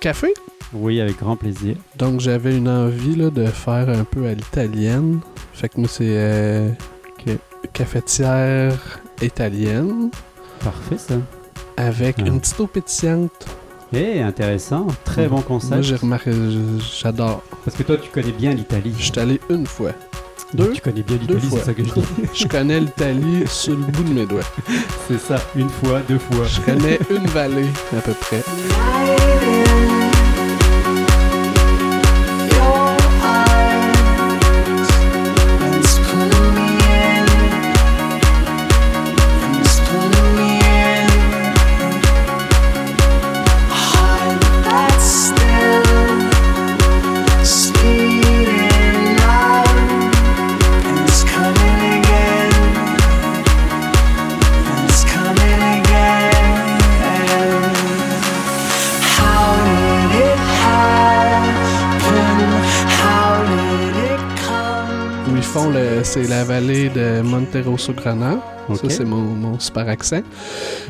café? Oui, avec grand plaisir. Donc, j'avais une envie là, de faire un peu à l'italienne. Fait que moi, c'est euh, cafetière italienne Parfait ça. avec Ah. une petite eau pétillante. Eh, intéressant. Très bon Moi, concept. j'ai remarqué, j'adore. Parce que toi, tu connais bien l'Italie. Je suis allé une fois. Deux? Tu connais bien l'Italie, c'est ça que je dis. Je connais l'Italie sur le bout de mes doigts. c'est ça. Une fois, deux fois. Je connais une vallée à peu près. Ok. Ça, c'est mon, mon super accent.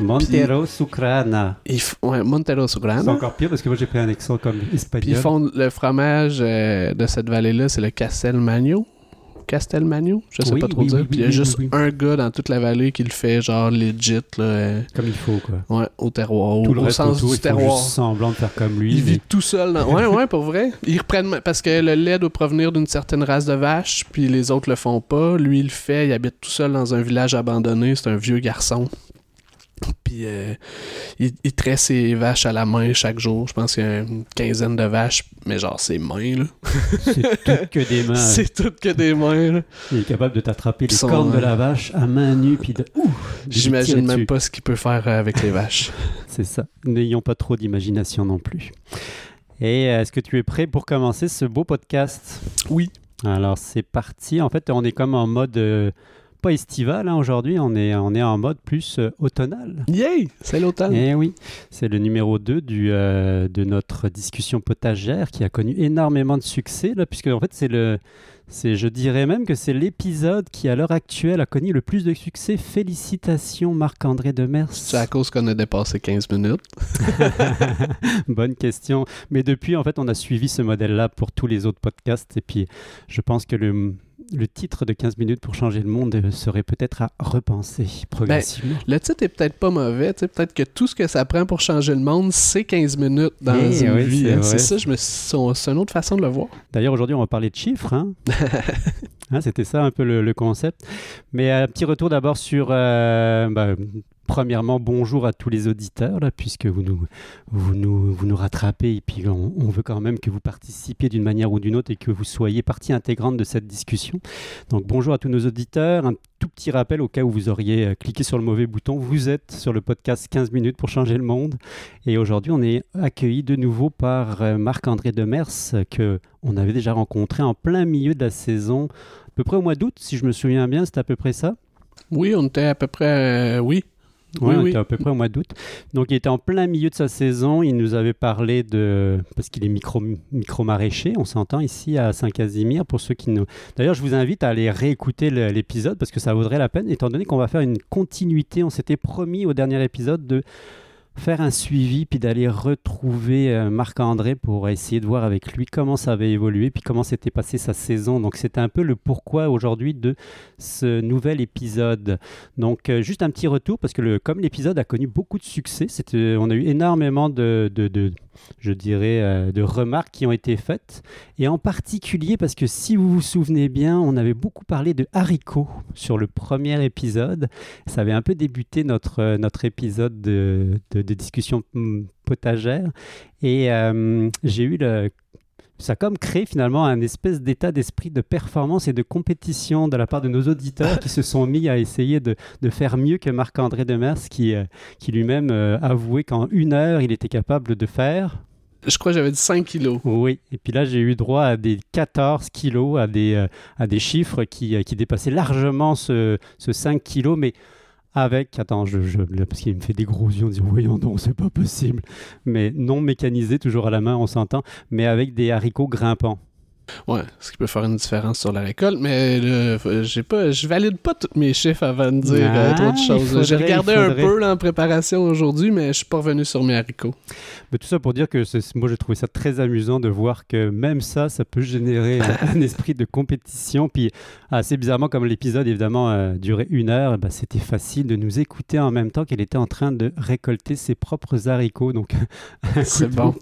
Montero Sucrana. Ils ouais, Monterosso C'est encore pire parce que moi j'ai pris un accent comme Puis ils espagnol. font le fromage euh, de cette vallée-là, c'est le Castelmagno. Castelmagno, je sais Oui, pas trop oui, dire. oui, Puis il y a oui, juste un gars dans toute la vallée qui le fait genre legit, là, euh, Comme il faut quoi. ouais, au terroir, au, Tout le au reste sens autour, du terroir. juste semblant de faire comme lui. Il mais- vit tout seul. Dans... Ouais, ouais, pour vrai. Ils reprennent parce que le lait doit provenir d'une certaine race de vache, puis les autres le font pas. Lui, il le fait. Il habite tout seul dans un village abandonné. C'est un vieux garçon. Puis euh, il, il traite ses vaches à la main chaque jour. Je pense qu'il y a une quinzaine de vaches, mais genre ses mains là. C'est tout que des mains. C'est tout que des mains. là. Il est capable de t'attraper les Son- cornes de la vache à main nue puis de. J'imagine même pas ce qu'il peut faire euh, avec les vaches. C'est ça. N'ayons pas trop d'imagination non plus. Et euh, est-ce que tu es prêt pour commencer ce beau podcast? Oui. Alors c'est parti. En fait, on est comme en mode euh, pas estival hein, aujourd'hui. On est on est en mode plus euh, automnal. Yay! C'est l'automne. Eh oui, c'est le numéro 2 du, euh, de notre discussion potagère qui a connu énormément de succès, là, puisque en fait c'est le, c'est, je dirais même que c'est l'épisode qui à l'heure actuelle a connu le plus de succès. Félicitations Marc-André Demers. C'est à cause qu'on a dépassé 15 minutes. Bonne question. Mais depuis, en fait, on a suivi ce modèle-là pour tous les autres podcasts. Et puis, je pense que le, le titre de 15 minutes pour changer le monde euh, serait peut-être à repenser progressivement. Le titre est peut-être pas mauvais, tu sais, peut-être que tout ce que ça prend pour changer le monde, c'est 15 minutes dans Eh une oui, vie. c'est hein. C'est ça, je me c'est une autre façon de le voir. D'ailleurs, aujourd'hui, on va parler de chiffres. hein. Hein, C'était ça un peu le, le concept. Mais un petit retour d'abord sur... euh, bah, Premièrement, bonjour à tous les auditeurs, puisque vous nous, rattrapez et puis on, veut quand même que vous participiez d'une manière ou d'une autre et que vous soyez partie intégrante de cette discussion. Donc bonjour à tous nos auditeurs. Un tout petit rappel au cas où vous auriez euh, cliqué sur le mauvais bouton. Vous êtes sur le podcast 15 minutes pour changer le monde. Et aujourd'hui, on est accueilli de nouveau par euh, Marc-André Demers, que on avait déjà rencontré en plein milieu de la saison, à peu près au mois d'août, si je me souviens bien, c'était à peu près ça? Oui, on était à peu près. euh, oui. Ouais, Oui, on oui. était à peu près au mois d'août. Donc, il était en plein milieu de sa saison. Il nous avait parlé de. Parce qu'il est micro, micro-maraîcher, on s'entend ici à Saint-Casimir. Pour ceux qui nous. D'ailleurs, je vous invite à aller réécouter l'épisode parce que ça vaudrait la peine, étant donné qu'on va faire une continuité. On s'était promis au dernier épisode de faire un suivi puis d'aller retrouver euh, Marc-André pour essayer de voir avec lui comment ça avait évolué puis comment s'était passé sa saison. Donc c'était un peu le pourquoi aujourd'hui de ce nouvel épisode. Donc euh, juste un petit retour parce que le, comme l'épisode a connu beaucoup de succès, c'était, on a eu énormément de- je dirais, euh, de remarques qui ont été faites et en particulier parce que si vous vous souvenez bien, on avait beaucoup parlé de haricots sur le premier épisode. Ça avait un peu débuté notre, euh, notre épisode de, de- de discussion hum, potagère. Et euh, j'ai eu le. Ça a comme créé finalement un espèce d'état d'esprit de performance et de compétition de la part de nos auditeurs qui se sont mis à essayer de, de faire mieux que Marc-André Demers qui, euh, qui lui-même euh, avouait qu'en une heure, il était capable de faire. Je crois que j'avais dit 5 kilos. Oui, et puis là, j'ai eu droit à des 14 kilos, à des, euh, à des chiffres qui, qui dépassaient largement ce, ce 5 kilos, mais avec, attends, je, parce qu'il me fait des gros yeux en voyons donc, c'est pas possible, mais non mécanisé, toujours à la main, on s'entend, mais avec des haricots grimpants. Ouais, ce qui peut faire une différence sur la récolte, mais là, j'ai pas, je valide pas tous mes chiffres avant de dire euh, Ah, trop de il choses. J'ai regardé un peu là, en préparation aujourd'hui, mais je suis pas revenu sur mes haricots. Mais tout ça pour dire que moi j'ai trouvé ça très amusant de voir que même ça, ça peut générer un, esprit de compétition. Puis assez bizarrement, comme l'épisode évidemment euh, durait une heure, ben, c'était facile de nous écouter en même temps qu'elle était en train de récolter ses propres haricots. Donc C'est bon.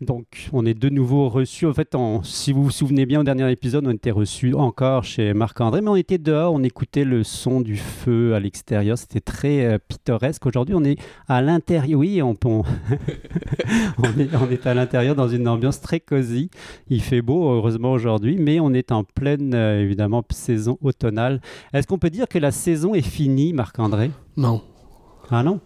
Donc, on est de nouveau reçus. En fait, on- si vous vous souvenez bien, au dernier épisode, on était reçus encore chez Marc-André, mais on était dehors, on écoutait le son du feu à l'extérieur. C'était très euh, pittoresque. Aujourd'hui, on est à l'intérieur. Oui, on, on, on est, on est à l'intérieur dans une ambiance très cosy. Il fait beau, heureusement, aujourd'hui, mais on est en pleine, euh, évidemment, saison automnale. Est-ce qu'on peut dire que la saison est finie, Marc-André? Non. Ah Non?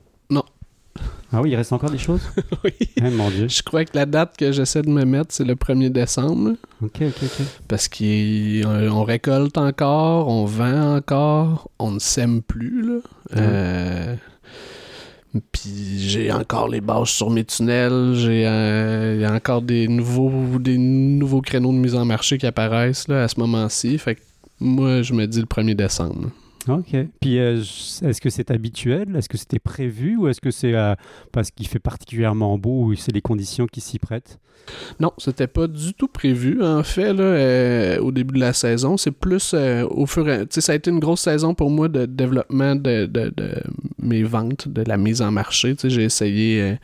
Ah oui, il reste encore des choses? Oui. Eh, Mon Dieu. Je crois que la date que j'essaie de me mettre, c'est le 1er décembre. Ok, ok, ok. Parce qu'on récolte encore, on vend encore, on ne sème plus. Là. Euh, Puis j'ai encore les bâches sur mes tunnels, j'ai euh, il y a encore des nouveaux, des nouveaux créneaux de mise en marché qui apparaissent là, à ce moment-ci. Fait que moi, je me dis le 1er décembre. Ok. Puis euh, est-ce que c'est habituel? Est-ce que c'était prévu Ou est-ce que c'est euh, parce qu'il fait particulièrement beau ou c'est les conditions qui s'y prêtent? Non, c'était pas du tout prévu, en fait, euh, au début de la saison. C'est plus au fur et à... Sais, ça a été une grosse saison pour moi de développement de, mes ventes, de la mise en marché. J'ai essayé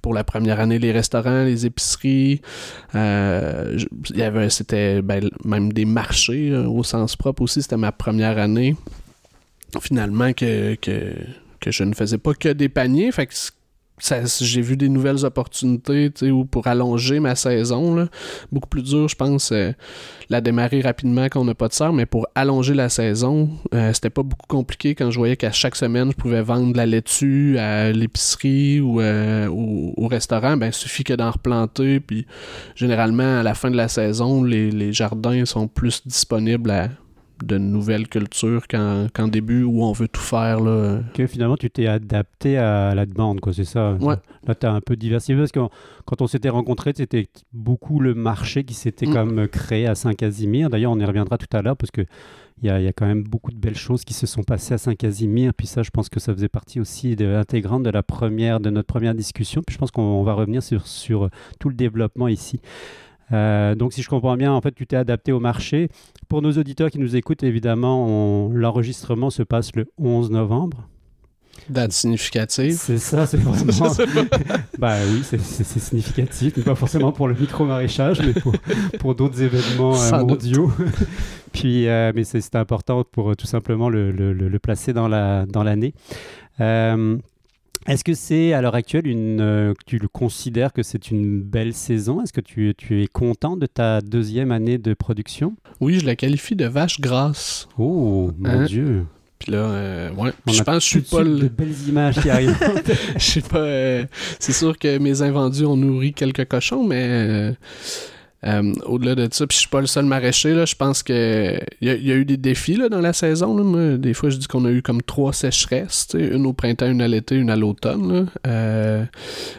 pour la première année les restaurants, les épiceries. Y avait, c'était ben, même des marchés au sens propre aussi. C'était ma première année. Finalement, que, que, que je ne faisais pas que des paniers. Fait que j'ai vu des nouvelles opportunités pour allonger ma saison. là. Beaucoup plus dur, je pense, euh, la démarrer rapidement quand on n'a pas de serre, mais pour allonger la saison, euh, c'était pas beaucoup compliqué quand je voyais qu'à chaque semaine, je pouvais vendre de la laitue à l'épicerie ou euh, au, au restaurant. Ben, il suffit que d'en replanter. Puis généralement, à la fin de la saison, les, les jardins sont plus disponibles à de nouvelles cultures qu'en qu'en début où on veut tout faire. Là. Que finalement tu t'es adapté à la demande, quoi, c'est ça Ouais. Là, tu as un peu diversifié parce que quand on s'était rencontrés, c'était beaucoup le marché qui s'était Mm. comme créé à Saint-Casimir. D'ailleurs, on y reviendra tout à l'heure parce que il y, y a quand même beaucoup de belles choses qui se sont passées à Saint-Casimir. Puis ça, je pense que ça faisait partie aussi de, intégrante de la première, de notre première discussion. Puis je pense qu'on on va revenir sur, sur tout le développement ici. Euh, donc, si je comprends bien, en fait, tu t'es adapté au marché. Pour nos auditeurs qui nous écoutent, évidemment, on- l'enregistrement se passe le 11 novembre. Date significative. C'est ça, c'est vraiment. Pas. bah oui, c'est- significatif, mais pas forcément pour le micro-maraîchage, mais pour, pour d'autres événements euh, mondiaux. Puis, euh, mais c'est important pour euh, tout simplement le, le- le- le placer dans la dans l'année. Est-ce que c'est à l'heure actuelle une, euh, que tu le considères que c'est une belle saison? Est-ce que tu, tu es content de ta deuxième année de production? Oui, je la qualifie de vache grasse. Oh mon Hein? Dieu Puis là, euh, ouais. Je pense que je suis pas suite de le. belles images qui arrivent. Je sais pas. euh, c'est sûr que mes invendus ont nourri quelques cochons, mais. Euh, euh, au-delà de ça, puis je suis pas le seul maraîcher, là, je pense que il y, a- eu des défis là, dans la saison. là. Des fois, je dis qu'on a eu comme trois sécheresses, une au printemps, une à l'été, une à l'automne. Euh,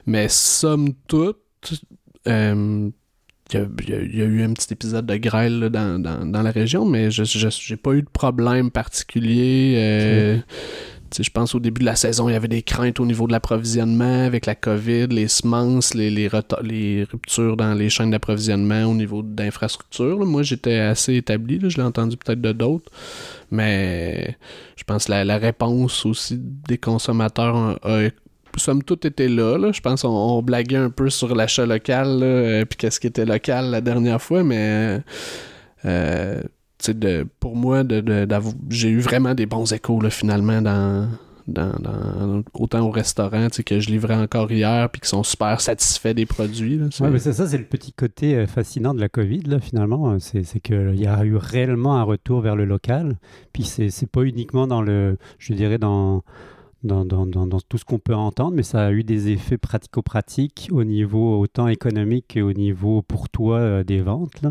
mais somme toute, euh, il y, a, il y a- eu un petit épisode de grêle dans, dans- dans la région, mais je j'ai pas eu de problème particulier. euh, Je pense au début de la saison, il y avait des craintes au niveau de l'approvisionnement avec la COVID, les semences, les, les, ruptures dans les chaînes d'approvisionnement au niveau d'infrastructure. là. Moi, j'étais assez établi, je l'ai entendu peut-être de d'autres, mais je pense que la, réponse aussi des consommateurs a, a somme toute été là. Je pense qu'on on blaguait un peu sur l'achat local, là, euh, puis qu'est-ce qui était local la dernière fois, mais euh, de, pour moi, de, de- j'ai eu vraiment des bons échos là, finalement dans, dans, autant au restaurant que je livrais encore hier, puis qui sont super satisfaits des produits. Ouais, mais c'est ça, c'est le petit côté euh, fascinant de la COVID, là, finalement. Euh, C'est, qu'il y a eu réellement un retour vers le local. Puis c'est pas uniquement dans le, je dirais, dans, dans, dans, dans, dans tout ce qu'on peut entendre, mais ça a eu des effets pratico-pratiques au niveau autant économique qu'au niveau pour toi euh, des ventes.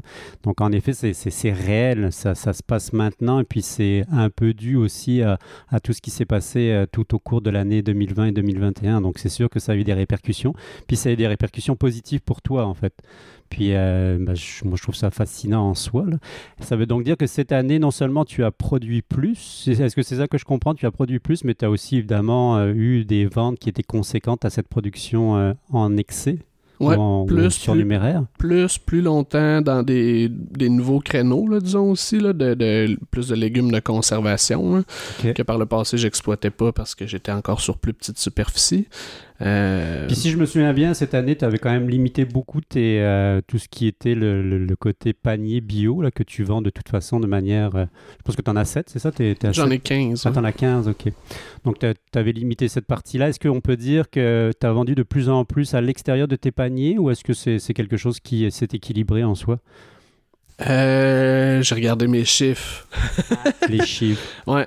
Donc en effet, c'est- réel, ça, ça se passe maintenant, et puis c'est un peu dû aussi à, à tout ce qui s'est passé euh, tout au cours de l'année 2020 et 2021. Donc c'est sûr que ça a eu des répercussions, puis ça a eu des répercussions positives pour toi en fait. Puis euh, bah, je- moi je trouve ça fascinant en soi. là. Ça veut donc dire que cette année, non seulement tu as produit plus, est-ce que c'est ça que je comprends? Tu as produit plus, mais tu as aussi évidemment euh, eu des ventes qui étaient conséquentes à cette production euh, en excès? Ouais, ou en ou plus, surnuméraire? plus, plus longtemps dans des, des nouveaux créneaux, là, disons aussi, là, de, de- plus de légumes de conservation, là, Ok. que par le passé, j'exploitais pas parce que j'étais encore sur plus petite superficie. Euh, Puis si je me souviens bien, cette année, tu avais quand même limité beaucoup tes, euh, tout ce qui était le, le- le côté panier bio là, que tu vends de toute façon de manière... euh, je pense que tu en as 7, c'est ça? J'en ai 15. Ah, t'en as 15, ok. Donc, tu avais limité cette partie-là. Est-ce qu'on peut dire que tu as vendu de plus en plus à l'extérieur de tes paniers ou est-ce que c'est quelque chose qui s'est équilibré en soi? Euh, J'ai regardé mes chiffres. Les chiffres. Ouais.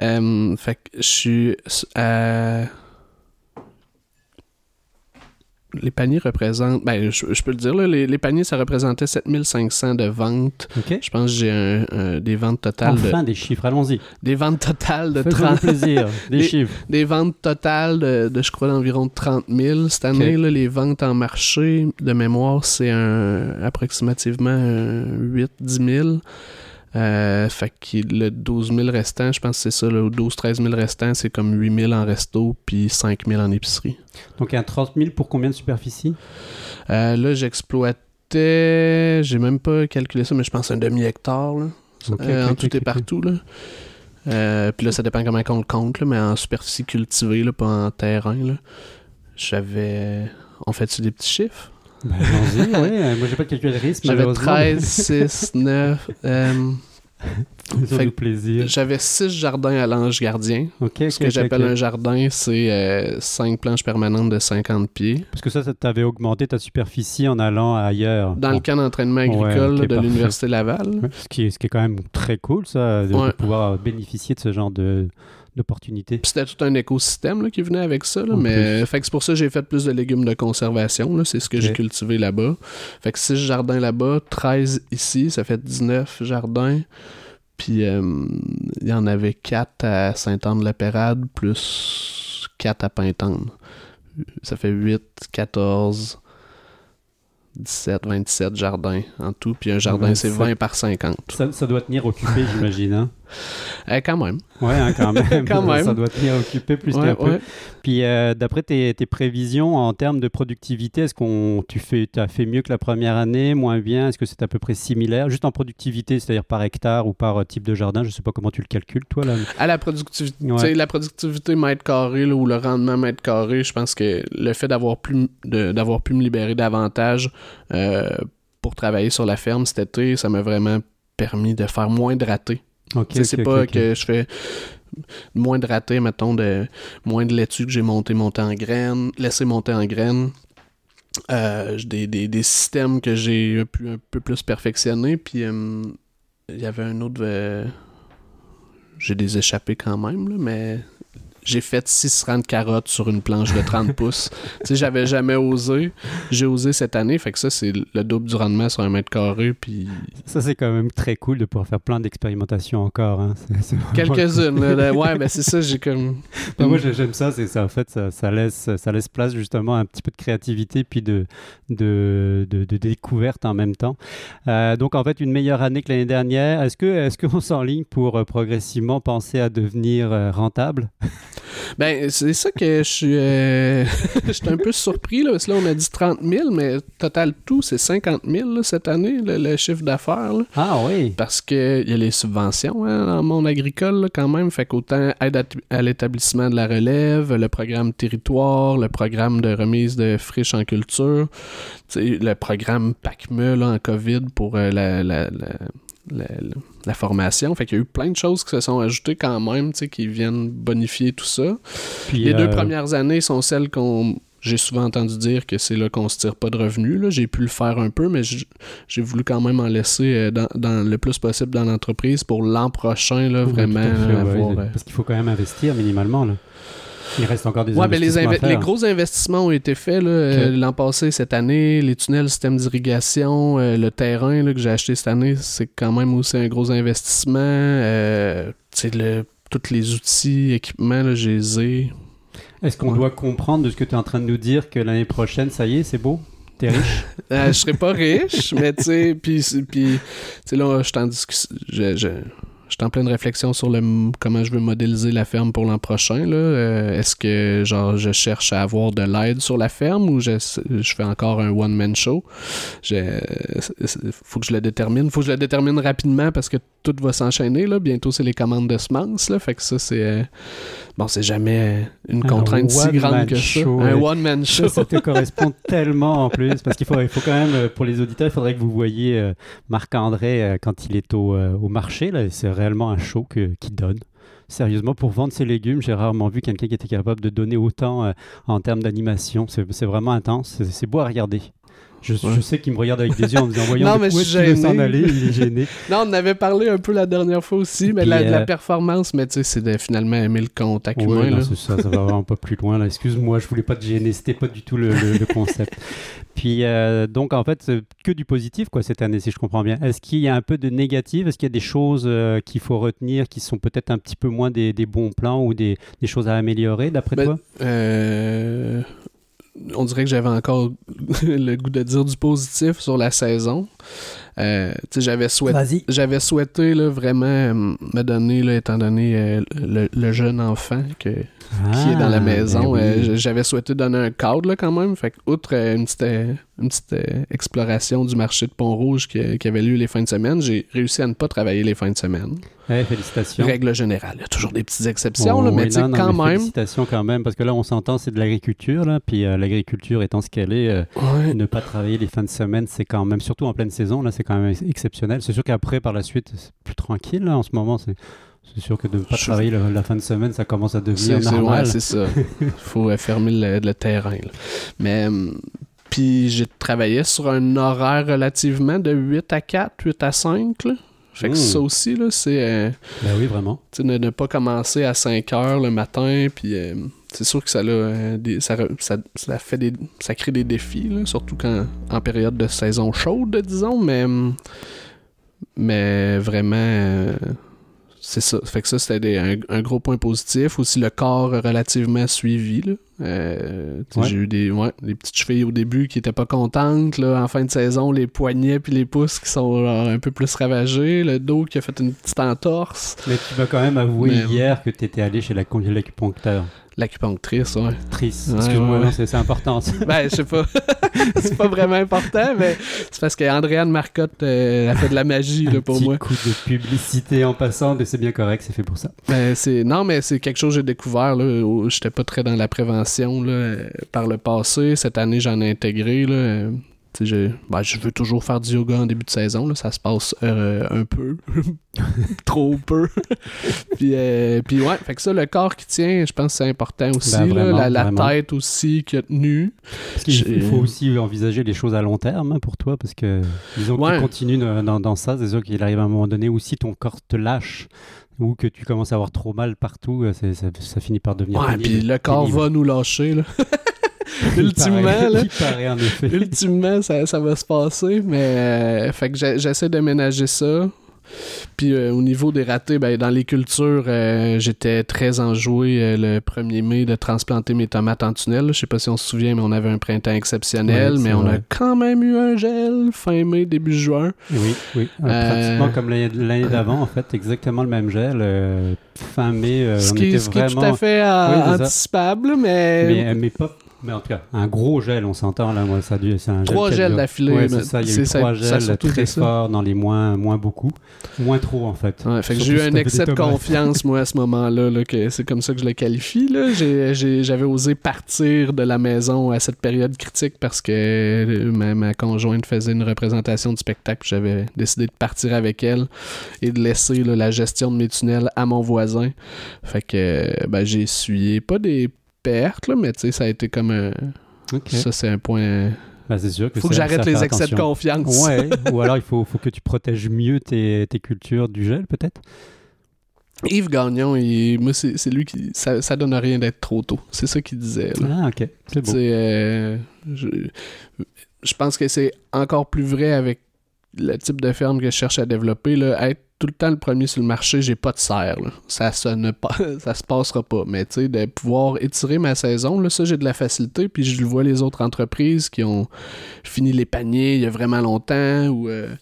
Euh, fait que je suis à... Les paniers représentent... Ben, je, je peux le dire, là, les, les paniers, ça représentait 7500 de ventes. Je pense que j'ai un, un- des ventes totales Enfin, des chiffres, allons-y. de... Des ventes totales de Faites-vous 30... plaisir. Des Des- chiffres. Des ventes totales de, de, je crois, d'environ 30 000. Cette année, là, les ventes en marché, de mémoire, c'est un, approximativement un 8-10 000. Euh, fait que le 12 000 restant, je pense que c'est ça, le 12-13 000 restant, c'est comme 8 000 en resto, puis 5 000 en épicerie. Donc, un 30 000 pour combien de superficie Euh, là, j'exploitais, j'ai même pas calculé ça, mais je pense un demi-hectare, là. Euh, en tout et partout. Là. Euh, puis là, ça dépend comment on le compte, là, mais en superficie cultivée, là, pas en terrain. Là. J'avais. On fait-tu des petits chiffres? Ben, allons-y, oui. Euh, Moi, j'ai pas de calculatrice, J'avais malheureusement. 13, 6, 9. euh, Fait- plaisir. J'avais 6 jardins à l'ange gardien. Ok, Ce que j'appelle un jardin, c'est 5 planches permanentes de 50 pieds. Parce que ça, ça t'avait augmenté ta superficie en allant ailleurs. Dans Bon. le camp d'entraînement agricole de l'Université Laval. Ouais, Ce qui, est, ce qui est quand même très cool, ça, de, de Ouais. pouvoir bénéficier de ce genre de- d'opportunités. C'était tout un écosystème là, qui venait avec ça. Là, mais fait que c'est pour ça que j'ai fait plus de légumes de conservation. C'est ce que j'ai cultivé là-bas. Fait que 6 jardins là-bas, 13 ici, ça fait 19 jardins. Puis euh, il y en avait 4 à Saint-Anne-de-la-Pérade, plus 4 à Pintendre. Ça fait 8, 14, 17, 27 jardins en tout. Puis un jardin, c'est 27. 20 par 50. Ça, ça doit tenir occupé, j'imagine. Hein? Eh, quand même. Ouais, hein, quand même. Quand même. Ça doit tenir occupé plus Ouais, qu'un peu. Puis, euh, d'après tes, tes prévisions en termes de productivité, est-ce qu'on tu fais, as fait mieux que la première année, moins bien? Est-ce que c'est à peu près similaire? Juste en productivité, c'est-à-dire par hectare ou par euh, type de jardin Je sais pas comment tu le calcules, toi. Là. À la productivité, Ouais. la productivité mètre carré là, ou le rendement mètre carré, je pense que le fait d'avoir pu, d'avoir pu me libérer davantage euh, pour travailler sur la ferme cet été, ça m'a vraiment permis de faire moins de ratés. C'est pas que je fais moins de ratés, mettons, de moins de laitue que j'ai monté, monté en graines, laissé monter en graines. Euh, des, des, des systèmes que j'ai pu un peu plus perfectionner. Puis euh, il y avait un autre. euh, j'ai des échappés quand même, là, mais j'ai fait 6 rangs de carottes sur une planche de 30 pouces. Tu sais, j'avais jamais osé. J'ai osé cette année, fait que ça, c'est le double du rendement sur un mètre carré. Puis Ça, c'est quand même très cool de pouvoir faire plein d'expérimentations encore. hein. Cool. quelques-unes. ouais, ben c'est ça, j'ai comme. Ben, moi, j'ai- j'aime ça. C'est ça. En fait, ça, ça laisse, ça laisse place justement à un petit peu de créativité puis de, de, de, de découverte en même temps. Euh, donc, en fait, une meilleure année que l'année dernière. Est-ce que, est-ce qu'on s'enligne pour euh, progressivement penser à devenir euh, rentable? Ben, c'est ça que je suis. euh, J'étais un peu surpris, là, parce que là, on a dit 30 000, mais total tout, c'est 50 000 là, cette année, le, le chiffre d'affaires. Ah oui. Parce qu'il y a les subventions hein, dans le monde agricole, là, quand même. Fait qu'autant aide à, à l'établissement de la relève, le programme territoire, le programme de remise de friches en culture, le programme PACME en COVID pour euh, la, la- la- la- la- formation. Fait qu'il y a eu plein de choses qui se sont ajoutées quand même, tu sais, qui viennent bonifier tout ça. Puis, Les deux euh, premières années sont celles qu'on. J'ai souvent entendu dire que c'est là qu'on se tire pas de revenus. J'ai pu le faire un peu, mais j'ai voulu quand même en laisser euh, dans, dans le plus possible dans l'entreprise pour l'an prochain, là, oui, vraiment fait, avoir. ouais. euh, Parce qu'il faut quand même investir minimalement. Là. Il reste encore des Ouais, ben les, investissements à inve- faire. les gros investissements ont été faits euh, l'an passé, cette année. Les tunnels, le système d'irrigation, euh, le terrain là, que j'ai acheté cette année, c'est quand même aussi un gros investissement. Euh, le- tous les outils, équipements, là, je les ai. Est-ce qu'on Ouais. doit comprendre de ce que tu es en train de nous dire que l'année prochaine, ça y est, c'est beau? T'es riche? Euh, je serais pas riche, mais tu sais, puis là, je suis en discussion. Je, je, je suis en pleine réflexion sur le comment je veux modéliser la ferme pour l'an prochain. Euh, Est-ce que genre je cherche à avoir de l'aide sur la ferme ou je, je fais encore un one-man show? Je, faut que je le détermine. faut que je le détermine rapidement parce que tout va s'enchaîner. Bientôt, c'est les commandes de semences. Là. Fait que ça, c'est. euh, bon, c'est jamais une Un contrainte si grande que ça. show, Un one-man show. Ça, ça te correspond tellement en plus. Parce qu'il faut, il faut quand même, euh, pour les auditeurs, il faudrait que vous voyiez euh, Marc-André quand il est au, au marché. C'est réellement un show qu'il donne. Sérieusement, pour vendre ses légumes, j'ai rarement vu quelqu'un qui était capable de donner autant euh, en termes d'animation. C'est vraiment intense. C'est beau à regarder. Je, Ouais. je sais qu'il me regarde avec des yeux en me disant Voyons, Non, mais où je est-ce suis qu'il veut s'en aller? Il est gêné. Non, on en avait parlé un peu la dernière fois aussi, mais la, la euh, performance, mais tu sais, c'est de finalement aimer le contact Ouais, humain. non, là. c'est ça, ça va vraiment pas plus loin. là. Excuse-moi, je voulais pas te gêner, c'était pas du tout le, le- le concept. Puis euh, donc en fait, que du positif quoi cette année, si je comprends bien. Est-ce qu'il y a un peu de négatif? Est-ce qu'il y a des choses euh, qu'il faut retenir qui sont peut-être un petit peu moins des, des bons plans ou des, des choses à améliorer d'après Ben, toi? Euh, on dirait que j'avais encore le goût de dire du positif sur la saison. Euh, tu sais, j'avais souhaité. J'avais souhaité là, vraiment euh, me donner, là, étant donné euh, le, le jeune enfant que, qui est dans la Ah, maison, ben euh, oui. j- j'avais souhaité donner un cadre là, quand même. Fait que, outre euh, une petite, euh, une petite euh, exploration du marché de Pont-Rouge qui, qui avait lieu les fins de semaine, j'ai réussi à ne pas travailler les fins de semaine. Félicitations. Règle générale. Il y a toujours des petites exceptions, Oh, là, mais oui, non, non, quand mais même. Félicitations quand même, parce que là on s'entend, c'est de l'agriculture, là, puis euh, l'agriculture étant ce qu'elle est, euh, Ouais. ne pas travailler les fins de semaine, c'est quand même, surtout en pleine saison, là, c'est quand même ex- exceptionnel. C'est sûr qu'après, par la suite, c'est plus tranquille, là, en ce moment. C'est, c'est sûr que de ne pas Je- travailler le- la fin de semaine, ça commence à devenir c'est- normal. ouais, c'est ça. Il faut fermer le, le terrain. là. Mais, hum, puis j'ai travaillé sur un horaire relativement de 8 à 4, 8 à 5. Là. Fait que Mm. ça aussi, là, c'est euh, Ben oui, vraiment. tu sais, ne, ne pas commencer à 5 heures le matin. Puis euh, c'est sûr que ça, l'a, euh, des, ça, ça, ça fait des, ça crée des défis, là, surtout quand en période de saison chaude, disons. Mais, hum, mais vraiment, c'est ça. Fait que ça, c'était un, un gros point positif. Aussi, le corps relativement suivi. Euh, Ouais. J'ai eu des, ouais, des petites chevilles au début qui étaient pas contentes. Là. En fin de saison, les poignets puis les pouces qui sont genre, un peu plus ravagés. Le dos qui a fait une petite entorse. Mais tu vas quand même avouer Mais- hier que tu étais allé chez la l'acupuncteur. L'acupunctrice, ouais. Trice. Excuse-moi, ouais, c'est, important. ça. Ben, je sais pas. c'est pas vraiment important, mais c'est parce qu'Andréane Marcotte euh, a fait de la magie là, pour petit moi. coup de publicité en passant, mais c'est bien correct, c'est fait pour ça. Ben, c'est... Non, mais c'est quelque chose que j'ai découvert. Là, où j'étais pas très dans la prévention là, euh, par le passé. Cette année, j'en ai intégré. Là, euh, je... ben, je veux toujours faire du yoga en début de saison. Là, ça se passe euh, un peu. Trop peu. puis, euh, puis ouais, fait que ça, le corps qui tient, je pense que c'est important aussi. Ben, là, la, tête aussi qui a tenu. Parce qu'il faut aussi envisager les choses à long terme hein, pour toi, parce que disons que Ouais. tu continues dans, dans- ça, c'est sûr qu'il arrive à un moment donné où si ton corps te lâche ou que tu commences à avoir trop mal partout, euh, ça, ça finit par devenir Ouais, pénible. puis le corps pénible. va nous lâcher. Là. Ultimement, paraît- là. il paraît en effet. Ultimement, ça, ça va se passer, mais euh, fait que j'essaie de ménager ça. Puis euh, au niveau des ratés, ben, dans les cultures, euh, j'étais très enjoué euh, le 1er mai de transplanter mes tomates en tunnel. Je sais pas si on se souvient, mais on avait un printemps exceptionnel, mais on a quand même eu un gel fin mai, début juin. Oui, oui. Pratiquement comme l'année d'avant, en fait, exactement le même gel. fin mai, ce on qui, était ce qui est tout à fait Oui, anticipable, mais, mais, mais pas... Mais en tout cas, un gros gel, on s'entend là, moi, ça c'est un gel trois gels d'affilée. Ouais, mais c'est ça, il y a eu ça- trois ça gels surtout très ça. forts dans les moins, moins beaucoup. Moins trop, en fait. Ouais, fait j'ai eu un excès de confiance, moi, à ce moment-là. là, que c'est comme ça que je le qualifie. J'avais osé partir de la maison à cette période critique parce que euh, ma, ma conjointe faisait une représentation du spectacle. J'avais décidé de partir avec elle et de laisser là, la gestion de mes tunnels à mon voisin. Fait que euh, ben, j'ai essuyé pas des là, mais tu sais, ça a été comme un... Ça, c'est un point... C'est sûr que Faut que j'arrête les excès de confiance. Ouais, ou alors il faut, faut que tu protèges mieux tes, tes cultures du gel, peut-être Yves Gagnon, il- moi, c'est c'est lui qui. Ça, ça donne rien d'être trop tôt. C'est ça qu'il disait. là. Ah, ok. C'est beau. Euh, je, je pense que c'est encore plus vrai avec le type de ferme que je cherche à développer. Là, être tout le temps le premier sur le marché, j'ai pas de serre. là. Ça, se ne pas, ça se passera pas. Mais tu sais, de pouvoir étirer ma saison, là, ça, j'ai de la facilité. Puis je le vois les autres entreprises qui ont fini les paniers il y a vraiment longtemps ou euh, tu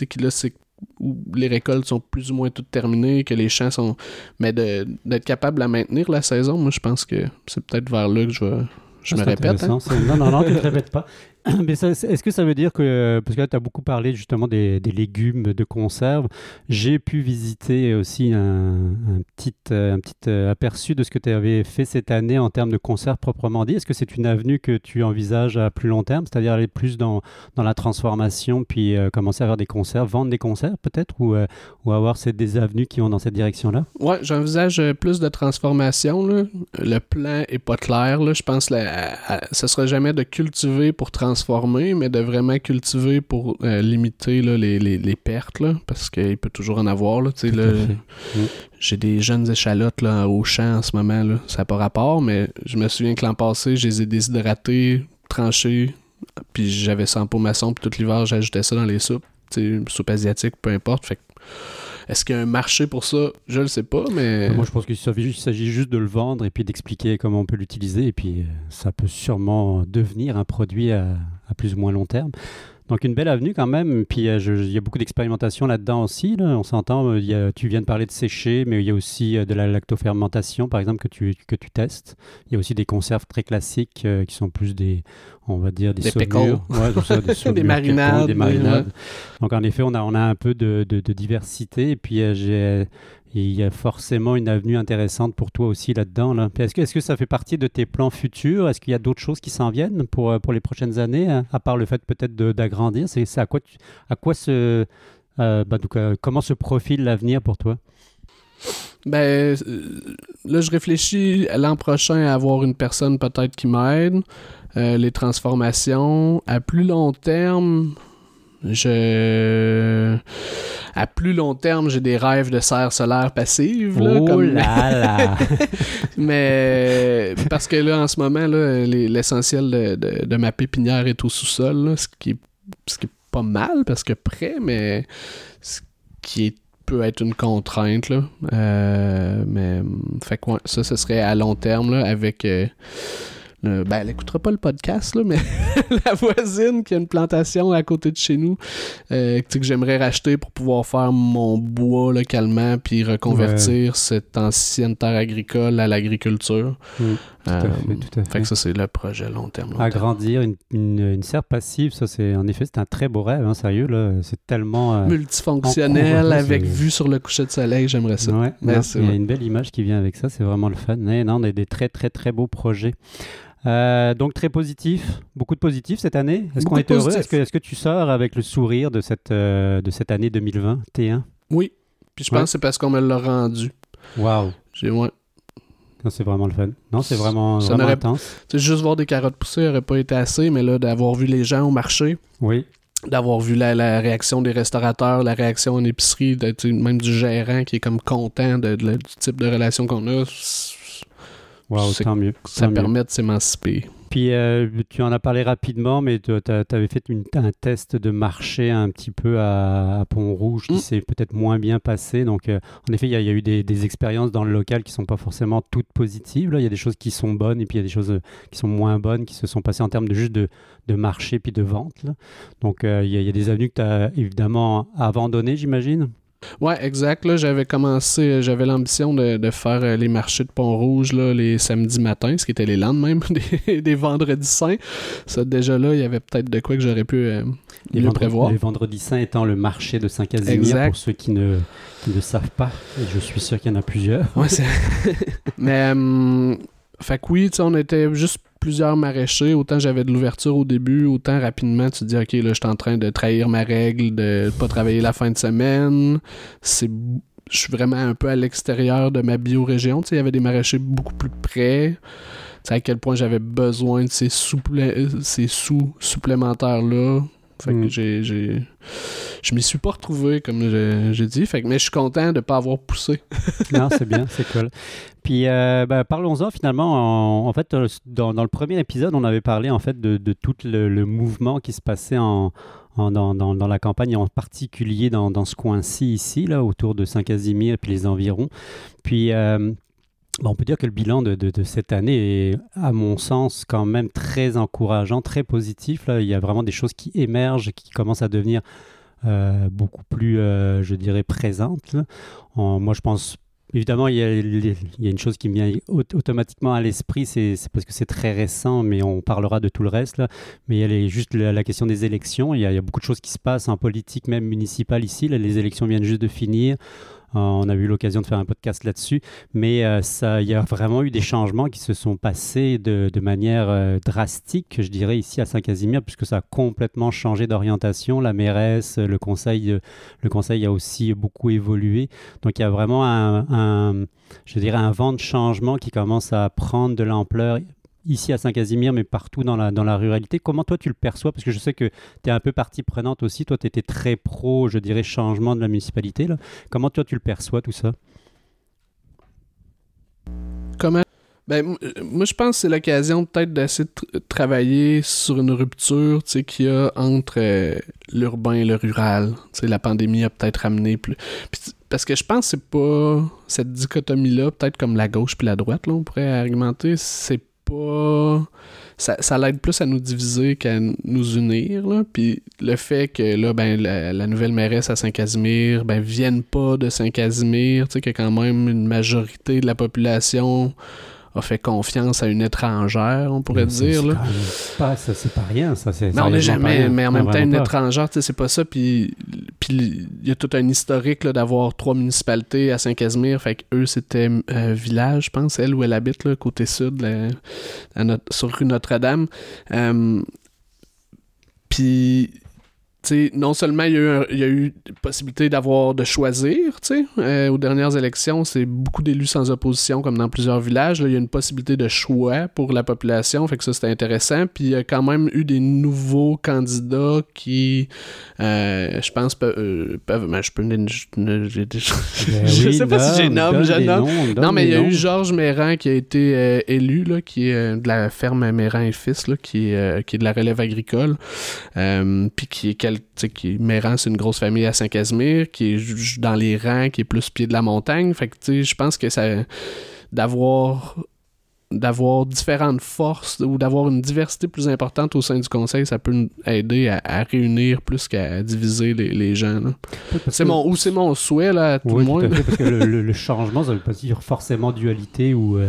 sais, qui là, c'est où les récoltes sont plus ou moins toutes terminées, que les champs sont. Mais de- d'être capable de maintenir la saison, moi, je pense que c'est peut-être vers là que je vais. Je Ah, me répète. hein. Non, non, non, tu ne te répètes pas. Est-ce que ça veut dire que, parce que là, tu as beaucoup parlé justement des, légumes de conserve, j'ai pu visiter aussi un, petit, euh, un petit euh, aperçu de ce que tu avais fait cette année en termes de conserve proprement dit. Est-ce que c'est une avenue que tu envisages à plus long terme, c'est-à-dire aller plus dans, dans la transformation, puis euh, commencer à faire des conserves, vendre des conserves peut-être, ou, euh, avoir ces, des avenues qui vont dans cette direction-là? Ouais, j'envisage euh, plus de transformation. Le plan est pas clair. Je pense que ce sera jamais de cultiver pour transformer, mais de vraiment cultiver pour euh, limiter là, les, les- les pertes, là, parce qu'il peut toujours en avoir. Là, là. J'ai des jeunes échalotes là, au champ en ce moment. Là. Ça n'a pas rapport, mais je me souviens que l'an passé, je les ai déshydratées, tranchées, puis j'avais ça en pomme-maçon, puis tout l'hiver, j'ajoutais ça dans les soupes. Soupe asiatique, peu importe. Fait que, est-ce qu'il y a un marché pour ça? Je le sais pas, mais... Moi, je pense qu'il s'agit il s'agit juste de le vendre et puis d'expliquer comment on peut l'utiliser. Et puis, euh, ça peut sûrement devenir un produit à, à plus ou moins long terme. Donc, une belle avenue quand même. Puis, euh, il y a beaucoup d'expérimentation là-dedans aussi. là. On s'entend, euh, tu viens de parler de sécher, mais il y a aussi euh, de la lactofermentation, par exemple, que tu, que tu testes. Il y a aussi des conserves très classiques qui sont plus des, on va dire, des, Des saumures. Ouais, c'est ça, des, saumures marinades, quelconques, Des marinades. ouais. Donc en effet, on a, on a un peu de, de- de diversité et puis euh, il y a forcément une avenue intéressante pour toi aussi là-dedans. Là. Est-ce que, est-ce que ça fait partie de tes plans futurs? Est-ce qu'il y a d'autres choses qui s'en viennent pour, euh, pour les prochaines années, hein, à part le fait peut-être d'agrandir? C'est, à à quoi se, euh, bah, euh, comment se profile l'avenir pour toi? Ben, là, je réfléchis l'an prochain à avoir une personne peut-être qui m'aide. Les transformations. À plus long terme, je. À plus long terme, j'ai des rêves de serre solaire passive. là, Oh comme- là là Mais parce que là, en ce moment, l'essentiel de, de- de ma pépinière est au sous-sol, ce qui est, ce qui est pas mal parce que près, mais ce qui est- peut être une contrainte. Là. Euh, mais fait ça, ce serait à long terme là, avec. euh, le- ben, elle écoutera pas le podcast, là, mais la voisine qui a une plantation à côté de chez nous, euh, que j'aimerais racheter pour pouvoir faire mon bois localement puis reconvertir cette ancienne terre agricole à l'agriculture. Mm, Tout à Euh, fait, tout à fait fait. que ça, c'est le projet long terme. long terme. Agrandir une, une, une serre passive, ça c'est en effet c'est un très beau rêve, hein, sérieux là, c'est tellement euh, Multifonctionnel, on- on- avec vue sur le coucher de soleil, j'aimerais ça. Ouais, Mais non, c'est il y a une belle image qui vient avec ça, c'est vraiment le fun. Non, on a des très très très beaux projets. Euh, donc très positif, beaucoup de positifs cette année. Est-ce qu'on est heureux? Est-ce que, tu sors avec le sourire de cette, euh, de cette année 2020 T1 Oui. Puis je pense Ouais. que c'est parce qu'on me l'a rendu. Waouh J'ai ouais. Non, c'est vraiment le fun. Non, c'est vraiment, Ça vraiment n'aurait- intense. Juste voir des carottes pousser aurait pas été assez, mais là, d'avoir vu les gens au marché, Oui, d'avoir vu la, la réaction des restaurateurs, la réaction en épicerie, même du gérant qui est comme content de, de la- du type de relation qu'on a, tant ça mieux. permet de s'émanciper. Puis euh, tu en as parlé rapidement, mais tu avais fait une- un test de marché un petit peu à, à Pont-Rouge qui Mm. s'est peut-être moins bien passé. Donc, euh, en effet, il y, a- il y a eu des, des expériences dans le local qui sont pas forcément toutes positives. Il y a des choses qui sont bonnes et puis il y a des choses euh, qui sont moins bonnes qui se sont passées en termes de juste de, de marché puis de vente. là. Donc, il y, y a des avenues que tu as évidemment abandonnées, j'imagine? Ouais, exact. Là, j'avais commencé, euh, j'avais l'ambition de, de faire euh, les marchés de Pont-Rouge là, les samedis matins, ce qui était les lendemains des, des vendredis saints. Ça, déjà là, il y avait peut-être de quoi que j'aurais pu euh, Les, mieux prévoir. les vendredis saints étant le marché de Saint-Casimir, Exact. pour ceux qui ne, qui ne savent pas. Et je suis sûr qu'il y en a plusieurs. Ouais, c'est... Mais, hum, fait que oui, tu sais, on était juste plusieurs maraîchers. Autant j'avais de l'ouverture au début, autant rapidement tu te dis, OK, là, je suis en train de trahir ma règle de pas travailler la fin de semaine. C'est... Je suis vraiment un peu à l'extérieur de ma biorégion. Tu sais, il y avait des maraîchers beaucoup plus près. Tu sais, à quel point j'avais besoin de ces, ces sous supplémentaires-là. Fait que Mm. j'ai, j'ai, je m'y suis pas retrouvé, comme j'ai dit. Fait que, mais je suis content de ne pas avoir poussé. non, c'est bien, c'est cool. Puis euh, ben, parlons-en finalement. En, fait, dans, le premier épisode, on avait parlé en fait de, tout le, mouvement qui se passait en, dans, la campagne, en particulier dans, ce coin-ci ici, là, autour de Saint-Casimir et puis les environs. Puis euh, on peut dire que le bilan de, cette année est, à mon sens, quand même très encourageant, très positif. Là. Il y a vraiment des choses qui émergent, qui commencent à devenir euh, beaucoup plus, euh, je dirais, présentes. moi, je pense Évidemment, il y, a, une chose qui me vient automatiquement à l'esprit, c'est parce que c'est très récent, mais on parlera de tout le reste. Mais il y a juste la, question des élections. Il y, a, il y, a, beaucoup de choses qui se passent en politique, même municipale ici. les élections viennent juste de finir. Euh, on a eu l'occasion de faire un podcast là-dessus, mais euh, il y a vraiment eu des changements qui se sont passés de, manière euh, drastique, je dirais, ici à Saint-Casimir, puisque ça a complètement changé d'orientation. La mairesse, le conseil, le conseil a aussi beaucoup évolué. Donc il y a vraiment un je dirais, un vent de changement qui commence à prendre de l'ampleur ici à Saint-Casimir, mais partout dans la, dans la ruralité. Comment toi tu le perçois? Parce que je sais que tu es un peu partie prenante aussi. Toi, tu étais très pro, je dirais, changement de la municipalité. Là. Comment toi tu le perçois tout ça? Comment? Ben, moi, je pense que c'est l'occasion peut-être d'essayer de travailler sur une rupture qu'il y a entre euh, l'urbain et le rural. sais, la pandémie a peut-être ramené plus. parce que je pense que c'est pas cette dichotomie-là, peut-être comme la gauche puis la droite, là, on pourrait argumenter, c'est ça, ça l'aide plus à nous diviser qu'à nous unir. Là. Puis le fait que là, ben, la, nouvelle mairesse à Saint-Casimir ben, vienne pas de Saint-Casimir, tu sais, a quand même une majorité de la population a fait confiance à une étrangère, on pourrait dire. Là. Pas, ça, c'est pas rien, ça. C'est, on n'est jamais, mais en même temps, une étrangère, c'est pas ça. Puis il y a tout un historique là, d'avoir trois municipalités à Saint-Casimir. Fait eux, c'était euh, village, je pense, elle où elle habite, là, côté sud, sur rue Notre-Dame. Euh, puis non seulement il y, a eu, eu possibilité d'avoir de choisir, euh, aux dernières élections, c'est beaucoup d'élus sans opposition, comme dans plusieurs villages. il y a une possibilité de choix pour la population, fait que ça, c'était intéressant. Puis il y a quand même eu des nouveaux candidats qui, euh, je pense, euh, peuvent. Ben, je peux. Je, je, sais pas si j'ai nomme, je nomme. Non, mais il y a eu Georges Méran qui a été élu, là, qui est de la ferme Méran et Fils, là, qui, est, qui est de la relève agricole, puis qui est qui Méran, c'est une grosse famille à Saint-Casimir, qui est dans les rangs, qui est plus pied de la montagne. Fait que, je pense que ça. d'avoir d'avoir différentes forces ou d'avoir une diversité plus importante au sein du conseil, ça peut aider à, réunir plus qu'à diviser les, gens. C'est mon, ou c'est mon souhait, là, tout le monde. parce que le, changement, ça veut pas dire forcément dualité ou, euh,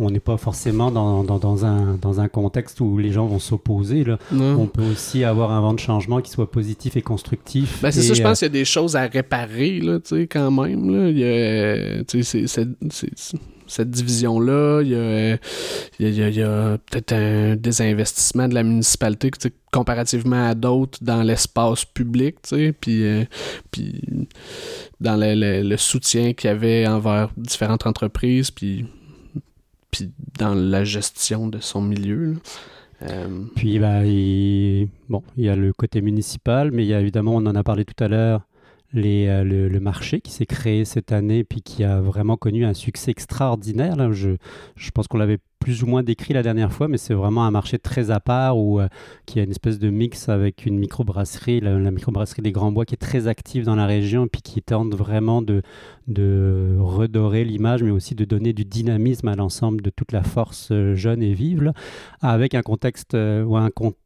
on n'est pas forcément dans, dans, un, dans un contexte où les gens vont s'opposer. On peut aussi avoir un vent de changement qui soit positif et constructif. Ben, c'est ça, je pense euh, qu'il y a des choses à réparer là, quand même. Là. Il y a, cette division-là. Il y a, il y a, peut-être un désinvestissement de la municipalité comparativement à d'autres dans l'espace public, puis, euh, puis dans le, le soutien qu'il y avait envers différentes entreprises, puis puis dans la gestion de son milieu. Euh, puis bah, il... Bon, il y a le côté municipal, mais il y a évidemment, on en a parlé tout à l'heure, euh, le, marché qui s'est créé cette année puis qui a vraiment connu un succès extraordinaire. Là. Je, je pense qu'on l'avait plus ou moins décrit la dernière fois, mais c'est vraiment un marché très à part où, euh, qui a une espèce de mix avec une microbrasserie, la, la microbrasserie des Grands Bois qui est très active dans la région et puis qui tente vraiment de, de redorer l'image, mais aussi de donner du dynamisme à l'ensemble de toute la force euh, jeune et vive, avec un contexte ou un contexte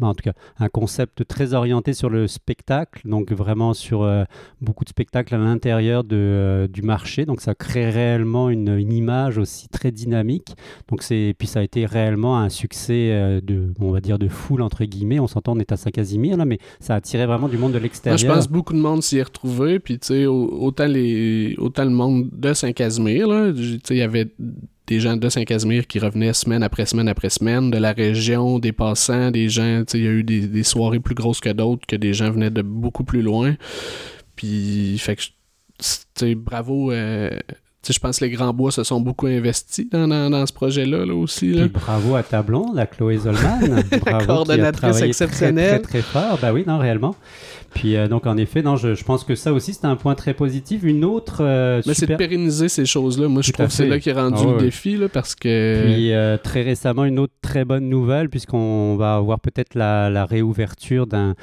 en tout cas, un concept très orienté sur le spectacle, donc vraiment sur euh, beaucoup de spectacles à l'intérieur de, euh, du marché. Donc ça crée réellement une, image aussi très dynamique. Donc c'est puis ça a été réellement un succès euh, de, on va dire de foule entre guillemets. On s'entend, on est à Saint-Casimir là, mais ça a attiré vraiment du monde de l'extérieur. je pense beaucoup de monde s'y est retrouvé. Puis tu sais, autant les, autant le monde de Saint-Casimir là, il y avait des gens de Saint-Casimir qui revenaient semaine après semaine après semaine, de la région, des passants, des gens, il y a eu des, soirées plus grosses que d'autres, que des gens venaient de beaucoup plus loin. Puis, fait que, bravo, euh, je pense que les Grands Bois se sont beaucoup investis dans, dans, ce projet-là là, aussi. Là. bravo à ta blonde, à Chloé Zolman. bravo, Coordonnatrice exceptionnelle. Très, très, fort. Ben oui, non, réellement. Puis euh, donc en effet, non, je, je, pense que ça aussi c'est un point très positif. Une autre. Euh, Mais c'est de pérenniser ces choses-là. Moi, je trouve que c'est là qui est rendu ah le défi, là, parce que. Puis euh, très récemment, une autre très bonne nouvelle, puisqu'on va avoir peut-être la, la réouverture d'un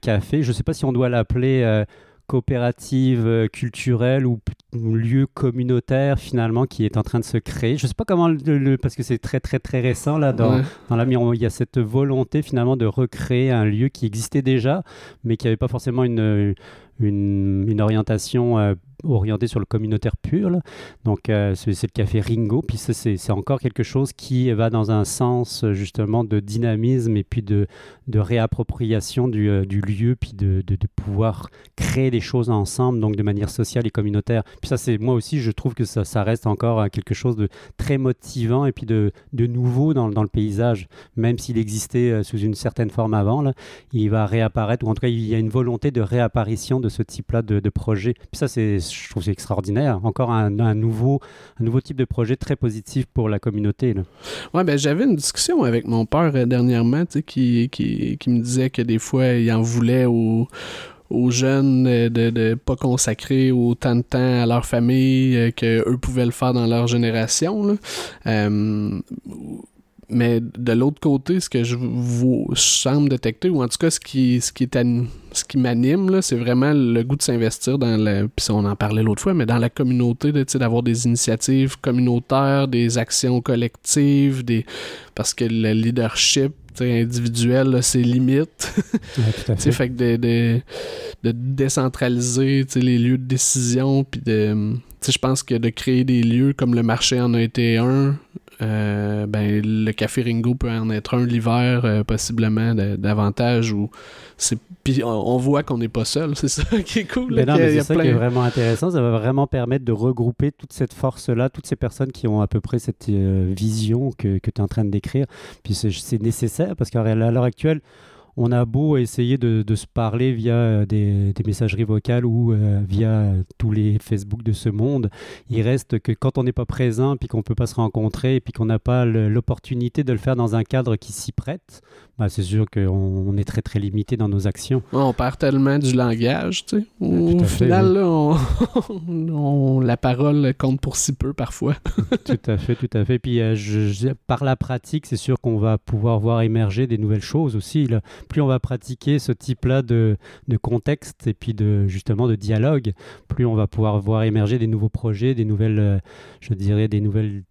café. Je ne sais pas si on doit l'appeler coopérative euh, culturelle ou, lieu communautaire finalement qui est en train de se créer. Je ne sais pas comment, le, parce que c'est très très très récent là dans, dans la il y a cette volonté finalement de recréer un lieu qui existait déjà, mais qui n'avait pas forcément une, une, une orientation euh, orienté sur le communautaire pur. Donc, euh, c'est le café Ringo. Puis, c'est encore quelque chose qui va dans un sens, justement, de dynamisme et puis de, de réappropriation du, euh, du lieu, puis de, de, pouvoir créer des choses ensemble, donc de manière sociale et communautaire. Puis, ça, c'est moi aussi, je trouve que ça, ça, reste encore euh, quelque chose de très motivant et puis de, de nouveau dans, dans le paysage. Même s'il existait sous une certaine forme avant, là, il va réapparaître, ou en tout cas, il y a une volonté de réapparition de ce type-là de, de projet. Puis, ça, c'est je trouve c'est extraordinaire. Encore un, nouveau, un nouveau type de projet très positif pour la communauté. Ben j'avais une discussion avec mon père euh, dernièrement, qui, qui, qui, me disait que des fois, il en voulait aux, aux jeunes euh, de ne pas consacrer autant de temps à leur famille euh, qu'eux pouvaient le faire dans leur génération. Là. Mais de l'autre côté, ce que je vous semble détecter, ou en tout cas ce qui, ce qui, est ce qui m'anime, c'est vraiment le goût de s'investir dans le. Puis on en parlait l'autre fois, mais dans la communauté, d'avoir des initiatives communautaires, des actions collectives, des parce que le leadership individuel, c'est limite. ouais, fait que de, de, de décentraliser les lieux de décision, puis de. Je pense que de créer des lieux comme le marché en a été un, euh, ben, le café Ringo peut en être un l'hiver, euh, possiblement davantage. Ou Puis on, voit qu'on n'est pas seul, c'est ça qui est cool. Ben c'est ça qui est vraiment intéressant. Ça va vraiment permettre de regrouper toute cette force-là, toutes ces personnes qui ont à peu près cette euh, vision que, que tu es en train de décrire. Puis c'est nécessaire parce qu'à l'heure actuelle, on a beau essayer de, se parler via euh, des, messageries vocales ou euh, via tous les Facebook de ce monde, il reste que quand on n'est pas présent, puis qu'on ne peut pas se rencontrer, puis qu'on n'a pas l'opportunité de le faire dans un cadre qui s'y prête, bah, c'est sûr qu'on est très très limité dans nos actions. On perd tellement du langage, tu sais. Au final, la parole compte pour si peu parfois. tout à fait, tout à fait. Puis euh, par la pratique, c'est sûr qu'on va pouvoir voir émerger des nouvelles choses aussi. Là plus on va pratiquer ce type-là de, contexte et puis de justement de dialogue, plus on va pouvoir voir émerger des nouveaux projets, des nouvelles, euh, je dirais, des nouvelles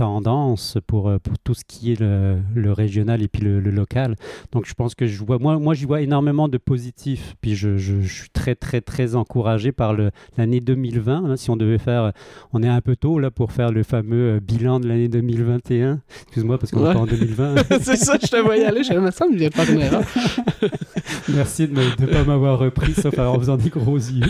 tendance pour, euh, pour tout ce qui est le, régional et puis le, local. Donc je pense que je vois, moi, moi j'y vois énormément de positifs. Puis je, je, suis très, très, très encouragé par l'année 2020. Hein. si on devait faire, on est un peu tôt là pour faire le fameux euh, bilan de l'année 2021. Excuse-moi parce qu'on est pas en 2020. c'est ça, je te voyais aller. Je me semble, je viens pas une erreur. Merci de ne pas m'avoir repris, sauf en faisant des gros yeux.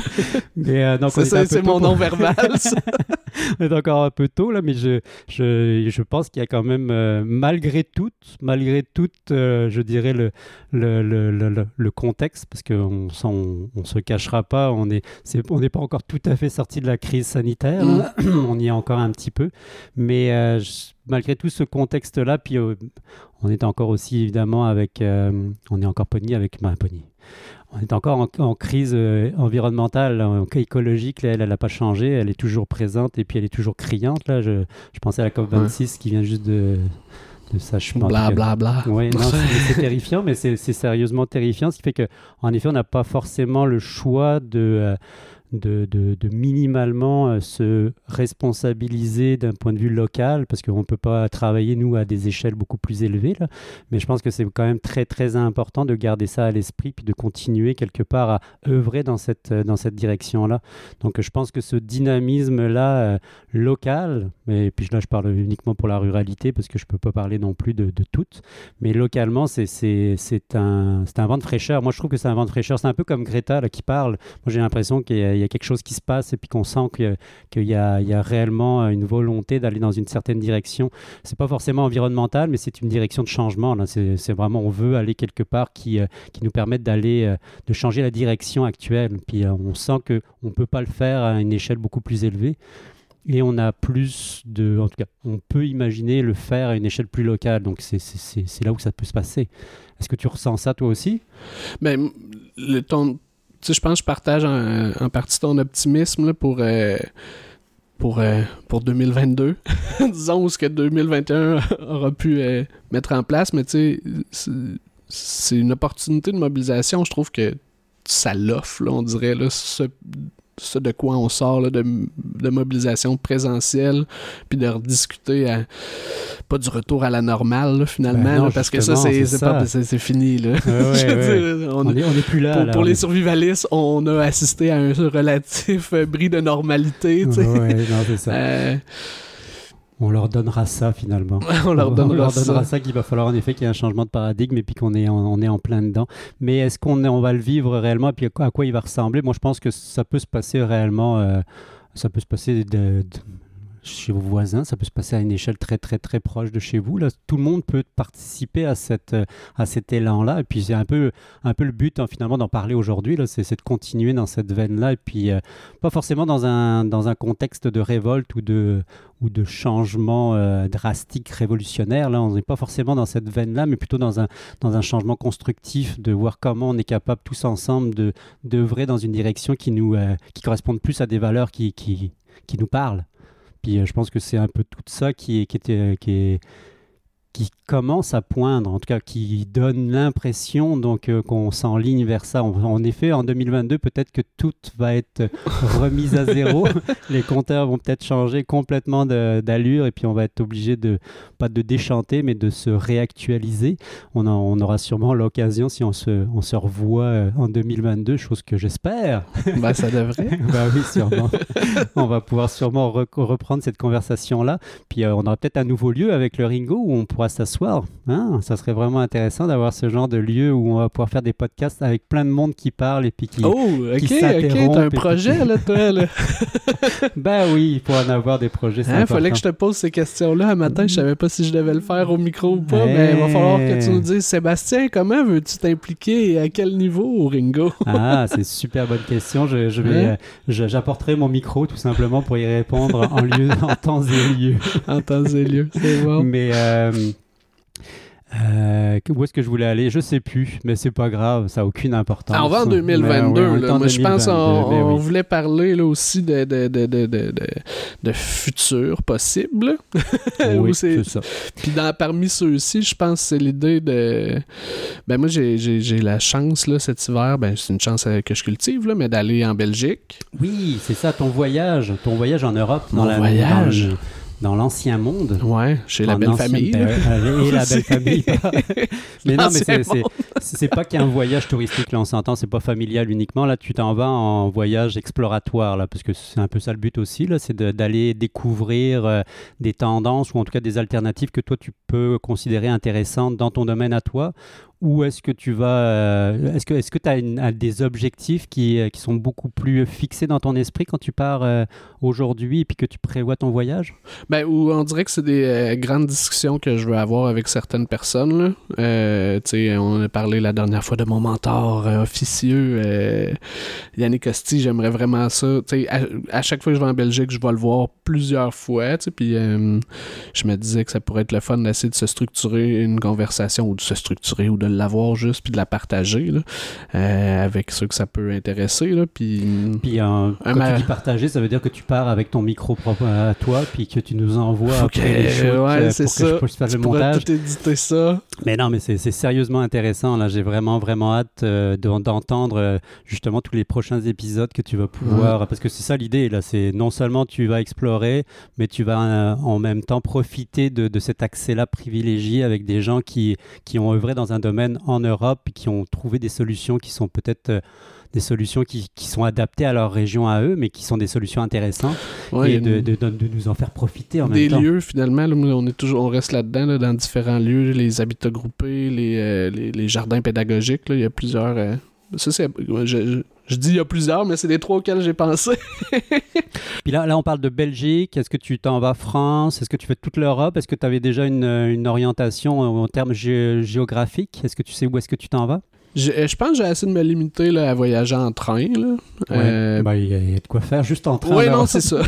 Mais, euh, c'est mon nom verbal. on est encore un peu tôt là, mais je, je je pense qu'il y a quand même, euh, malgré tout, malgré tout, euh, je dirais le, le, le, le, contexte, parce qu'on ne se cachera pas, on n'est on pas encore tout à fait sorti de la crise sanitaire, mm. on y est encore un petit peu, mais euh, malgré tout ce contexte-là, puis on est encore aussi évidemment avec, on est encore pogné avec ma pogné on est encore en, crise euh, environnementale, écologique. elle, n'a pas changé. Elle est toujours présente et puis elle est toujours criante. Là, je, je pensais à la COP26 qui vient juste de, de ça. Bla, bla, c'est terrifiant, mais c'est sérieusement terrifiant. Ce qui fait qu'en effet, on n'a pas forcément le choix de. Euh, de, de, minimalement euh, se responsabiliser d'un point de vue local, parce qu'on ne peut pas travailler, nous, à des échelles beaucoup plus élevées. Là. Mais je pense que c'est quand même très, très important de garder ça à l'esprit, puis de continuer quelque part à œuvrer dans cette, dans cette direction-là. Donc je pense que ce dynamisme-là euh, local, et puis là je parle uniquement pour la ruralité, parce que je ne peux pas parler non plus de, de toutes, mais localement, c'est un, un vent de fraîcheur. Moi, je trouve que c'est un vent de fraîcheur. C'est un peu comme Greta là, qui parle. Moi, j'ai l'impression qu'il y a y a quelque chose qui se passe et puis qu'on sent qu'il y, a, y a réellement une volonté d'aller dans une certaine direction. C'est pas forcément environnemental, mais c'est une direction de changement. C'est vraiment, on veut aller quelque part qui, euh, qui nous permette d'aller, euh, de changer la direction actuelle. Puis euh, on sent qu'on ne peut pas le faire à une échelle beaucoup plus élevée. et on a plus de. En tout cas, on peut imaginer le faire à une échelle plus locale. Donc, c'est- là où ça peut se passer. Est-ce que tu ressens ça toi aussi? Mais Ben, le ton, sais, je pense que je partage en, partie ton optimisme là, pour, euh, pour, euh, pour 2022. Disons ce que 2021 aura pu euh, mettre en place, mais tu sais, c'est- une opportunité de mobilisation. Je trouve que ça l'offre, on dirait, là, ce de quoi on sort là, de, de mobilisation présentielle, puis de rediscuter à- pas du retour à la normale, là, finalement, Ben non, là, parce que ça, c'est fini. Là. Ouais, Je veux ouais. dire, on- On est, on est plus là. pour, là, pour on les est- survivalistes, on a assisté à un relatif bris de normalité. Ouais, non, c'est ça. Euh, On leur donnera ça finalement. on leur donnera, on leur donnera ça. ça, qu'il va falloir en effet qu'il y ait un changement de paradigme et puis qu'on est, en- on est en plein dedans. Mais est-ce qu'on est- on va le vivre réellement et puis à quoi, à quoi il va ressembler? Moi, je pense que ça peut se passer réellement. euh, ça peut se passer de- de- chez vos voisins, ça peut se passer à une échelle très très très proche de chez vous. Là, tout le monde peut participer à, cette, à cet élan-là. Et puis c'est un peu, un peu le but hein, finalement d'en parler aujourd'hui. c'est de continuer dans cette veine-là. Et puis euh, pas forcément dans un, dans un contexte de révolte ou de, ou de changement euh, drastique, révolutionnaire. Là, on n'est pas forcément dans cette veine-là, mais plutôt dans un, dans un changement constructif, de voir comment on est capable tous ensemble de d'œuvrer dans une direction qui nous euh, qui corresponde plus à des valeurs qui, qui, qui nous parlent. Puis euh, je pense que c'est un peu tout ça qui est, qui était, qui est qui commence à poindre, en tout cas qui donne l'impression donc euh, qu'on s'enligne vers ça. En, en effet, en 2022, peut-être que tout va être remis à zéro. Les compteurs vont peut-être changer complètement d'allure et puis on va être obligé de pas de déchanter, mais de se réactualiser. On, en- on aura sûrement l'occasion si on se, on se revoit euh, en 2022, chose que j'espère. Ben, ça devrait. bah oui, sûrement. on va pouvoir sûrement re- reprendre cette conversation-là. Puis euh, on aura peut-être un nouveau lieu avec le Ringo où on pourra s'asseoir. Hein ça serait vraiment intéressant d'avoir ce genre de lieu où on va pouvoir faire des podcasts avec plein de monde qui parle et puis qui. Oh, ok, qui ok, t'as un puis- projet, là, toi, là. Ben oui, il faut en avoir des projets. c'est Hein, fallait que je te pose ces questions-là un matin. Je savais pas si je devais le faire au micro ou pas, Hey. mais il va falloir que tu nous dises, Sébastien, comment veux-tu t'impliquer et à quel niveau au Ringo? Ah, c'est une super bonne question. Je, je vais, Hein? euh, j'apporterai mon micro tout simplement pour y répondre en lieu, en temps et lieu. en temps et lieu, c'est bon. Mais euh, euh, où est-ce que je voulais aller? Je sais plus, mais c'est pas grave, ça a aucune importance. Ah, on va en Mais, 2022. ouais, on est là. Moi, je pense 2022, qu'on oui. voulait parler là, aussi de, de, de, de, de, futur possible. Oui, c'est- ça. Puis dans, parmi ceux-ci, je pense que c'est l'idée de... Ben moi, j'ai- la chance, là, cet hiver, ben c'est une chance euh, que je cultive, là, mais d'aller en Belgique. Oui, c'est ça, ton voyage, ton voyage en Europe, dans Mon la- voyage. dans le- dans l'ancien monde. Ouais, chez la belle famille. euh, et la belle famille. mais non, mais c'est- pas qu'un voyage touristique, là, on s'entend, c'est pas familial uniquement. Là, tu t'en vas en voyage exploratoire, là, parce que c'est un peu ça le but aussi, là, c'est d'aller découvrir euh, des tendances ou en tout cas des alternatives que toi tu peux considérer intéressantes dans ton domaine à toi. Ou est-ce que tu vas. euh, est-ce que est-ce que tu as des objectifs qui, euh, qui sont beaucoup plus fixés dans ton esprit quand tu pars euh, aujourd'hui et puis que tu prévois ton voyage? Ben, ou on dirait que c'est des grandes discussions que je veux avoir avec certaines personnes. Euh, on a parlé la dernière fois de mon mentor officieux, Yannick Costi. J'aimerais vraiment ça. À, à chaque fois que je vais en Belgique, je vais le voir plusieurs fois. Puis je me disais que ça pourrait être le fun de se structurer une conversation ou de se structurer ou de l'avoir juste puis de la partager là, euh, avec ceux que ça peut intéresser. Là, puis Puis euh, quand ma- tu dis partager, ça veut dire que tu pars avec ton micro propre à toi, puis que tu nous envoies après que- les shoots, ouais, euh, c'est ça. je puisse faire tu le pourras montage. tout éditer ça. Mais non, mais c'est sérieusement intéressant. Là, j'ai vraiment, vraiment hâte euh, d'en- d'entendre euh, justement tous les prochains épisodes que tu vas pouvoir. Parce que c'est ça l'idée. Là, c'est non seulement tu vas explorer, mais tu vas en même temps profiter de, de cet accès-là privilégié avec des gens qui, qui ont œuvré dans un domaine en Europe et qui ont trouvé des solutions qui sont peut-être euh, des solutions qui, qui sont adaptées à leur région à eux, mais qui sont des solutions intéressantes Ouais, et de, de- de nous en faire profiter en des même temps. lieux finalement là, on est toujours on reste là-dedans là, dans différents lieux les habitats groupés les, euh, les, les jardins pédagogiques là, il y a plusieurs euh, ça c'est je, dis il y a plusieurs mais c'est les trois auxquels j'ai pensé Puis là, là, on parle de Belgique. Est-ce que tu t'en vas France? Est-ce que tu fais toute l'Europe? Est-ce que tu avais déjà une, une orientation en, termes gé- géographiques? Est-ce que tu sais où est-ce que tu t'en vas? Je, je pense que j'ai assez de me limiter là, à voyager en train. Là. Ouais. Euh, Ben, il y, a- de quoi faire juste en train. oui, non, c'est ça.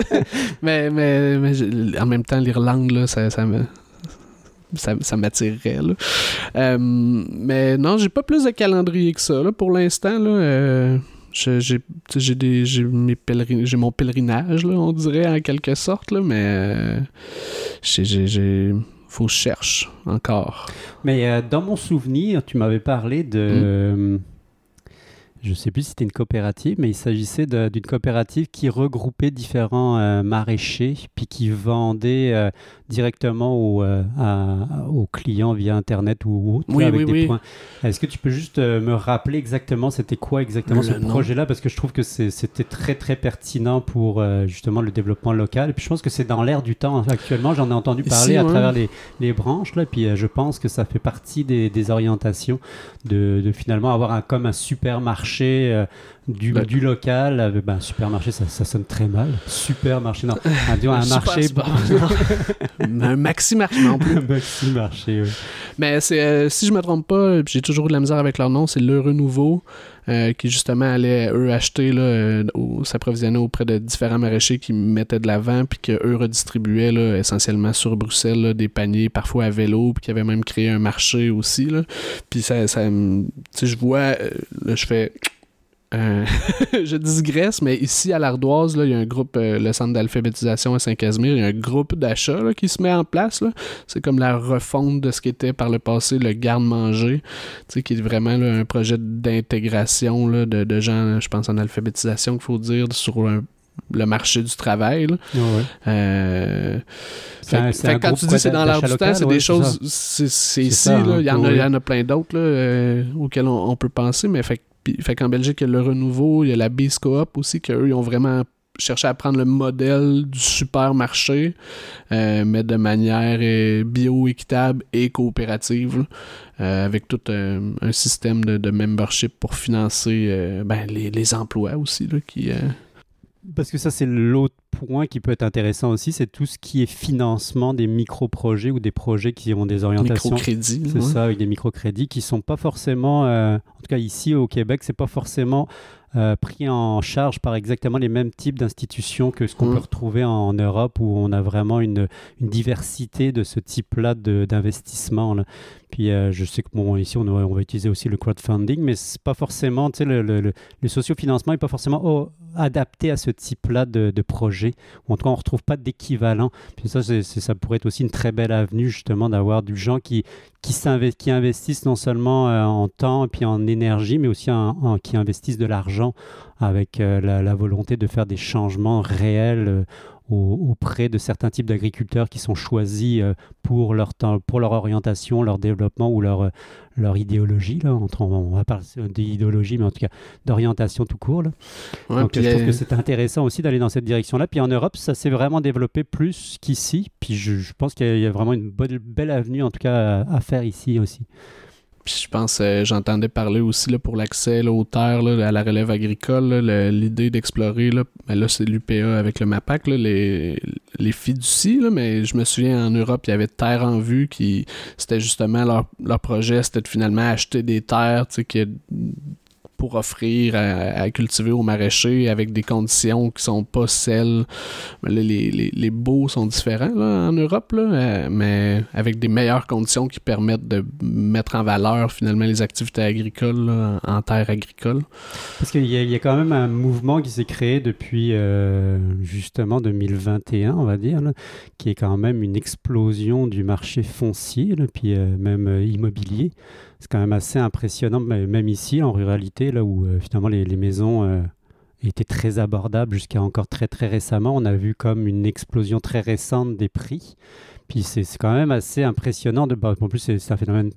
mais mais, mais en même temps, l'Irlande, là, ça, ça me. Ça, ça m'attirerait. là. Euh, mais non, j'ai pas plus de calendrier que ça. Là, pour l'instant, là, euh, j'ai des- j'ai mes pèlerin- j'ai mon pèlerinage, là, on dirait, en quelque sorte. Là, mais euh, j'ai- faut que je cherche encore. Mais euh, dans mon souvenir, tu m'avais parlé de. Mm. Je ne sais plus si c'était une coopérative, mais il s'agissait d'une coopérative qui regroupait différents euh, maraîchers, puis qui vendait euh, directement aux, euh, à- aux clients via Internet ou autre, Oui, avec oui, des oui. points. Est-ce que tu peux juste me rappeler exactement c'était quoi exactement Le ce projet-là? Parce que je trouve que c'était très très pertinent pour justement le développement local. Et puis je pense que c'est dans l'air du temps actuellement. J'en ai entendu parler à ouais. travers les, les branches là, puis je pense que ça fait partie des, des orientations de, de finalement avoir un, comme un supermarché euh, du, local. avec- ben, supermarché, ça, ça sonne très mal. Supermarché, non. Un, disons, un marché. un maxi marché non plus. un maxi marché, oui. Mais c'est, euh, si je me trompe pas, j'ai toujours eu de la misère avec leur nom, c'est l'Heureux Nouveau, euh, qui justement allait, eux, acheter, là, euh, s'approvisionner auprès de différents maraîchers qui mettaient de l'avant, puis qu'eux redistribuaient là, essentiellement sur Bruxelles là, des paniers, parfois à vélo, puis qui avaient même créé un marché aussi. Là. Puis ça, ça me- tu sais, je vois, euh, je fais. Euh, je digresse, mais ici à l'Ardoise, il y a un groupe, euh, le centre d'alphabétisation à Saint-Casimir, il y a un groupe d'achat qui se met en place. C'est comme la refonte de ce qui était par le passé le garde-manger, qui est vraiment là, un projet d'intégration de, de gens, je pense en alphabétisation qu'il faut dire, sur un- le marché du travail. là. Ouais, ouais. Euh, fait, un- quand groupe tu dis c'est dans l'air du temps, c'est ouais, des choses, c'est ici, ça, là. hein. il, y en a, Oui. il y en a plein d'autres auxquels on, on peut penser, mais fait, puis- fait qu'en Belgique, il y a le renouveau, il y a la Base Coop aussi, qu'eux, ils ont vraiment cherché à prendre le modèle du supermarché, euh, mais de manière euh, bio-équitable et coopérative, euh, avec tout euh, un système de, membership pour financer ben, les, les emplois aussi, là, qui... Parce que ça, c'est l'autre point qui peut être intéressant aussi, c'est tout ce qui est financement des micro-projets ou des projets qui ont des orientations. microcrédits. C'est ouais. ça, avec des microcrédits qui sont pas forcément, euh, en tout cas ici au Québec, c'est pas forcément euh, pris en charge par exactement les mêmes types d'institutions que ce qu'on Mm. peut retrouver en, Europe où on a vraiment une, une diversité de ce type-là d'investissement. Puis euh, je sais que bon, ici on, va- on va utiliser aussi le crowdfunding, mais c'est pas forcément, tu sais, le, le, le- le sociofinancement n'est pas forcément oh, adapté à ce type-là de, de projet. En tout cas, on retrouve pas d'équivalent. Puis ça, c'est- ça pourrait être aussi une très belle avenue justement d'avoir du gens qui qui, qui investissent non seulement euh, en temps et puis en énergie, mais aussi en, en- qui investissent de l'argent avec euh, la, la volonté de faire des changements réels euh, au- auprès de certains types d'agriculteurs qui sont choisis euh, pour, leur temps, pour leur orientation, leur développement ou leur, leur idéologie. Là, entre, on va parler d'idéologie, mais en tout cas d'orientation tout court. Là. Ouais, Donc je trouve que c'est intéressant aussi d'aller dans cette direction-là. Puis en Europe, ça s'est vraiment développé plus qu'ici. Puis je, je pense qu'il y a- il y a vraiment une bonne, belle avenue en tout cas à, à faire ici aussi. Puis je pense, euh, j'entendais parler aussi là, pour l'accès aux terres, à la relève agricole, l'idée d'explorer, là, ben là c'est l'UPA avec le MAPAC, les, fiducies, là, mais je me souviens en Europe, il y avait Terre en vue qui, c'était justement leur, leur projet, c'était de finalement acheter des terres, qui pour offrir à, cultiver aux maraîchers avec des conditions qui sont pas celles. Les, les, les baux sont différents là, en Europe, là, euh, mais avec des meilleures conditions qui permettent de mettre en valeur finalement les activités agricoles en, terre agricole. Parce qu'il y, y a quand même un mouvement qui s'est créé depuis euh, justement 2021, on va dire, qui est quand même une explosion du marché foncier, puis euh, même immobilier. C'est quand même assez impressionnant, même ici, en ruralité, là où euh, finalement les, maisons euh, étaient très abordables jusqu'à encore très très récemment, on a vu comme une explosion très récente des prix. Puis c'est quand même assez impressionnant. De, bah, en plus, c'est un phénomène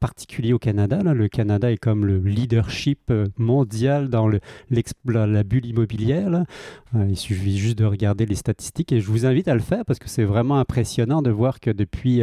particulier au Canada. Le Canada est comme le leadership euh, mondial dans la, bulle immobilière. il suffit juste de regarder les statistiques et je vous invite à le faire parce que c'est vraiment impressionnant de voir que depuis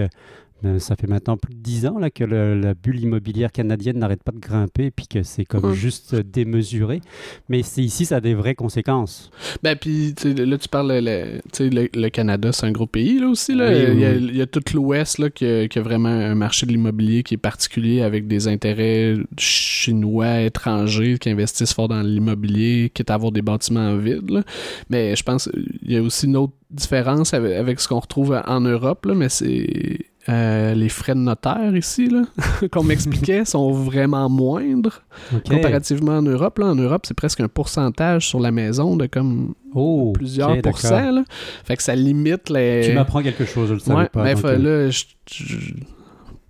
ça fait maintenant plus de 10 ans là, que le- la bulle immobilière canadienne n'arrête pas de grimper, puis que c'est comme juste démesuré. Mais c'est ici, ça a des vraies conséquences. Ben, puis là, tu parles, le, tu sais, le, le Canada, c'est un gros pays, là aussi. Là. Oui, il, y a, oui. il y a tout l'Ouest là, qui, a, qui a vraiment un marché de l'immobilier qui est particulier avec des intérêts chinois, étrangers qui investissent fort dans l'immobilier, quitte à avoir des bâtiments vides. là. Mais je pense qu'il y a aussi une autre différence avec, avec ce qu'on retrouve en Europe, là, mais c'est. Euh, les frais de notaire ici, qu'on m'expliquait, sont vraiment moindres comparativement en Europe. Là, en Europe, c'est presque un pourcentage sur la maison de comme Oh, plusieurs pourcents. Là. Fait que ça limite les. Tu m'apprends quelque chose, je le savais Ouais, pas. mais donc, fa- euh, là, je, je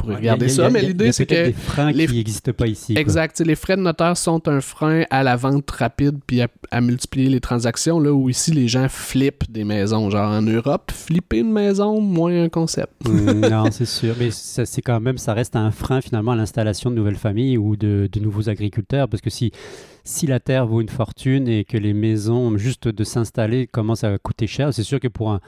ouais, regarder a- ça, a- mais il y a l'idée, c'est que. des freins les- qui n'existent pas ici. Exact. Les frais de notaire sont un frein à la vente rapide puis à, à multiplier les transactions. Là où ici, les gens flippent des maisons. Genre en Europe, flipper une maison, moins un concept. Mm, non, c'est sûr. Mais c'est quand même, ça reste un frein finalement à l'installation de nouvelles familles ou de, de nouveaux agriculteurs. Parce que si, si la terre vaut une fortune et que les maisons, juste de s'installer, commencent à coûter cher, c'est sûr que pour un.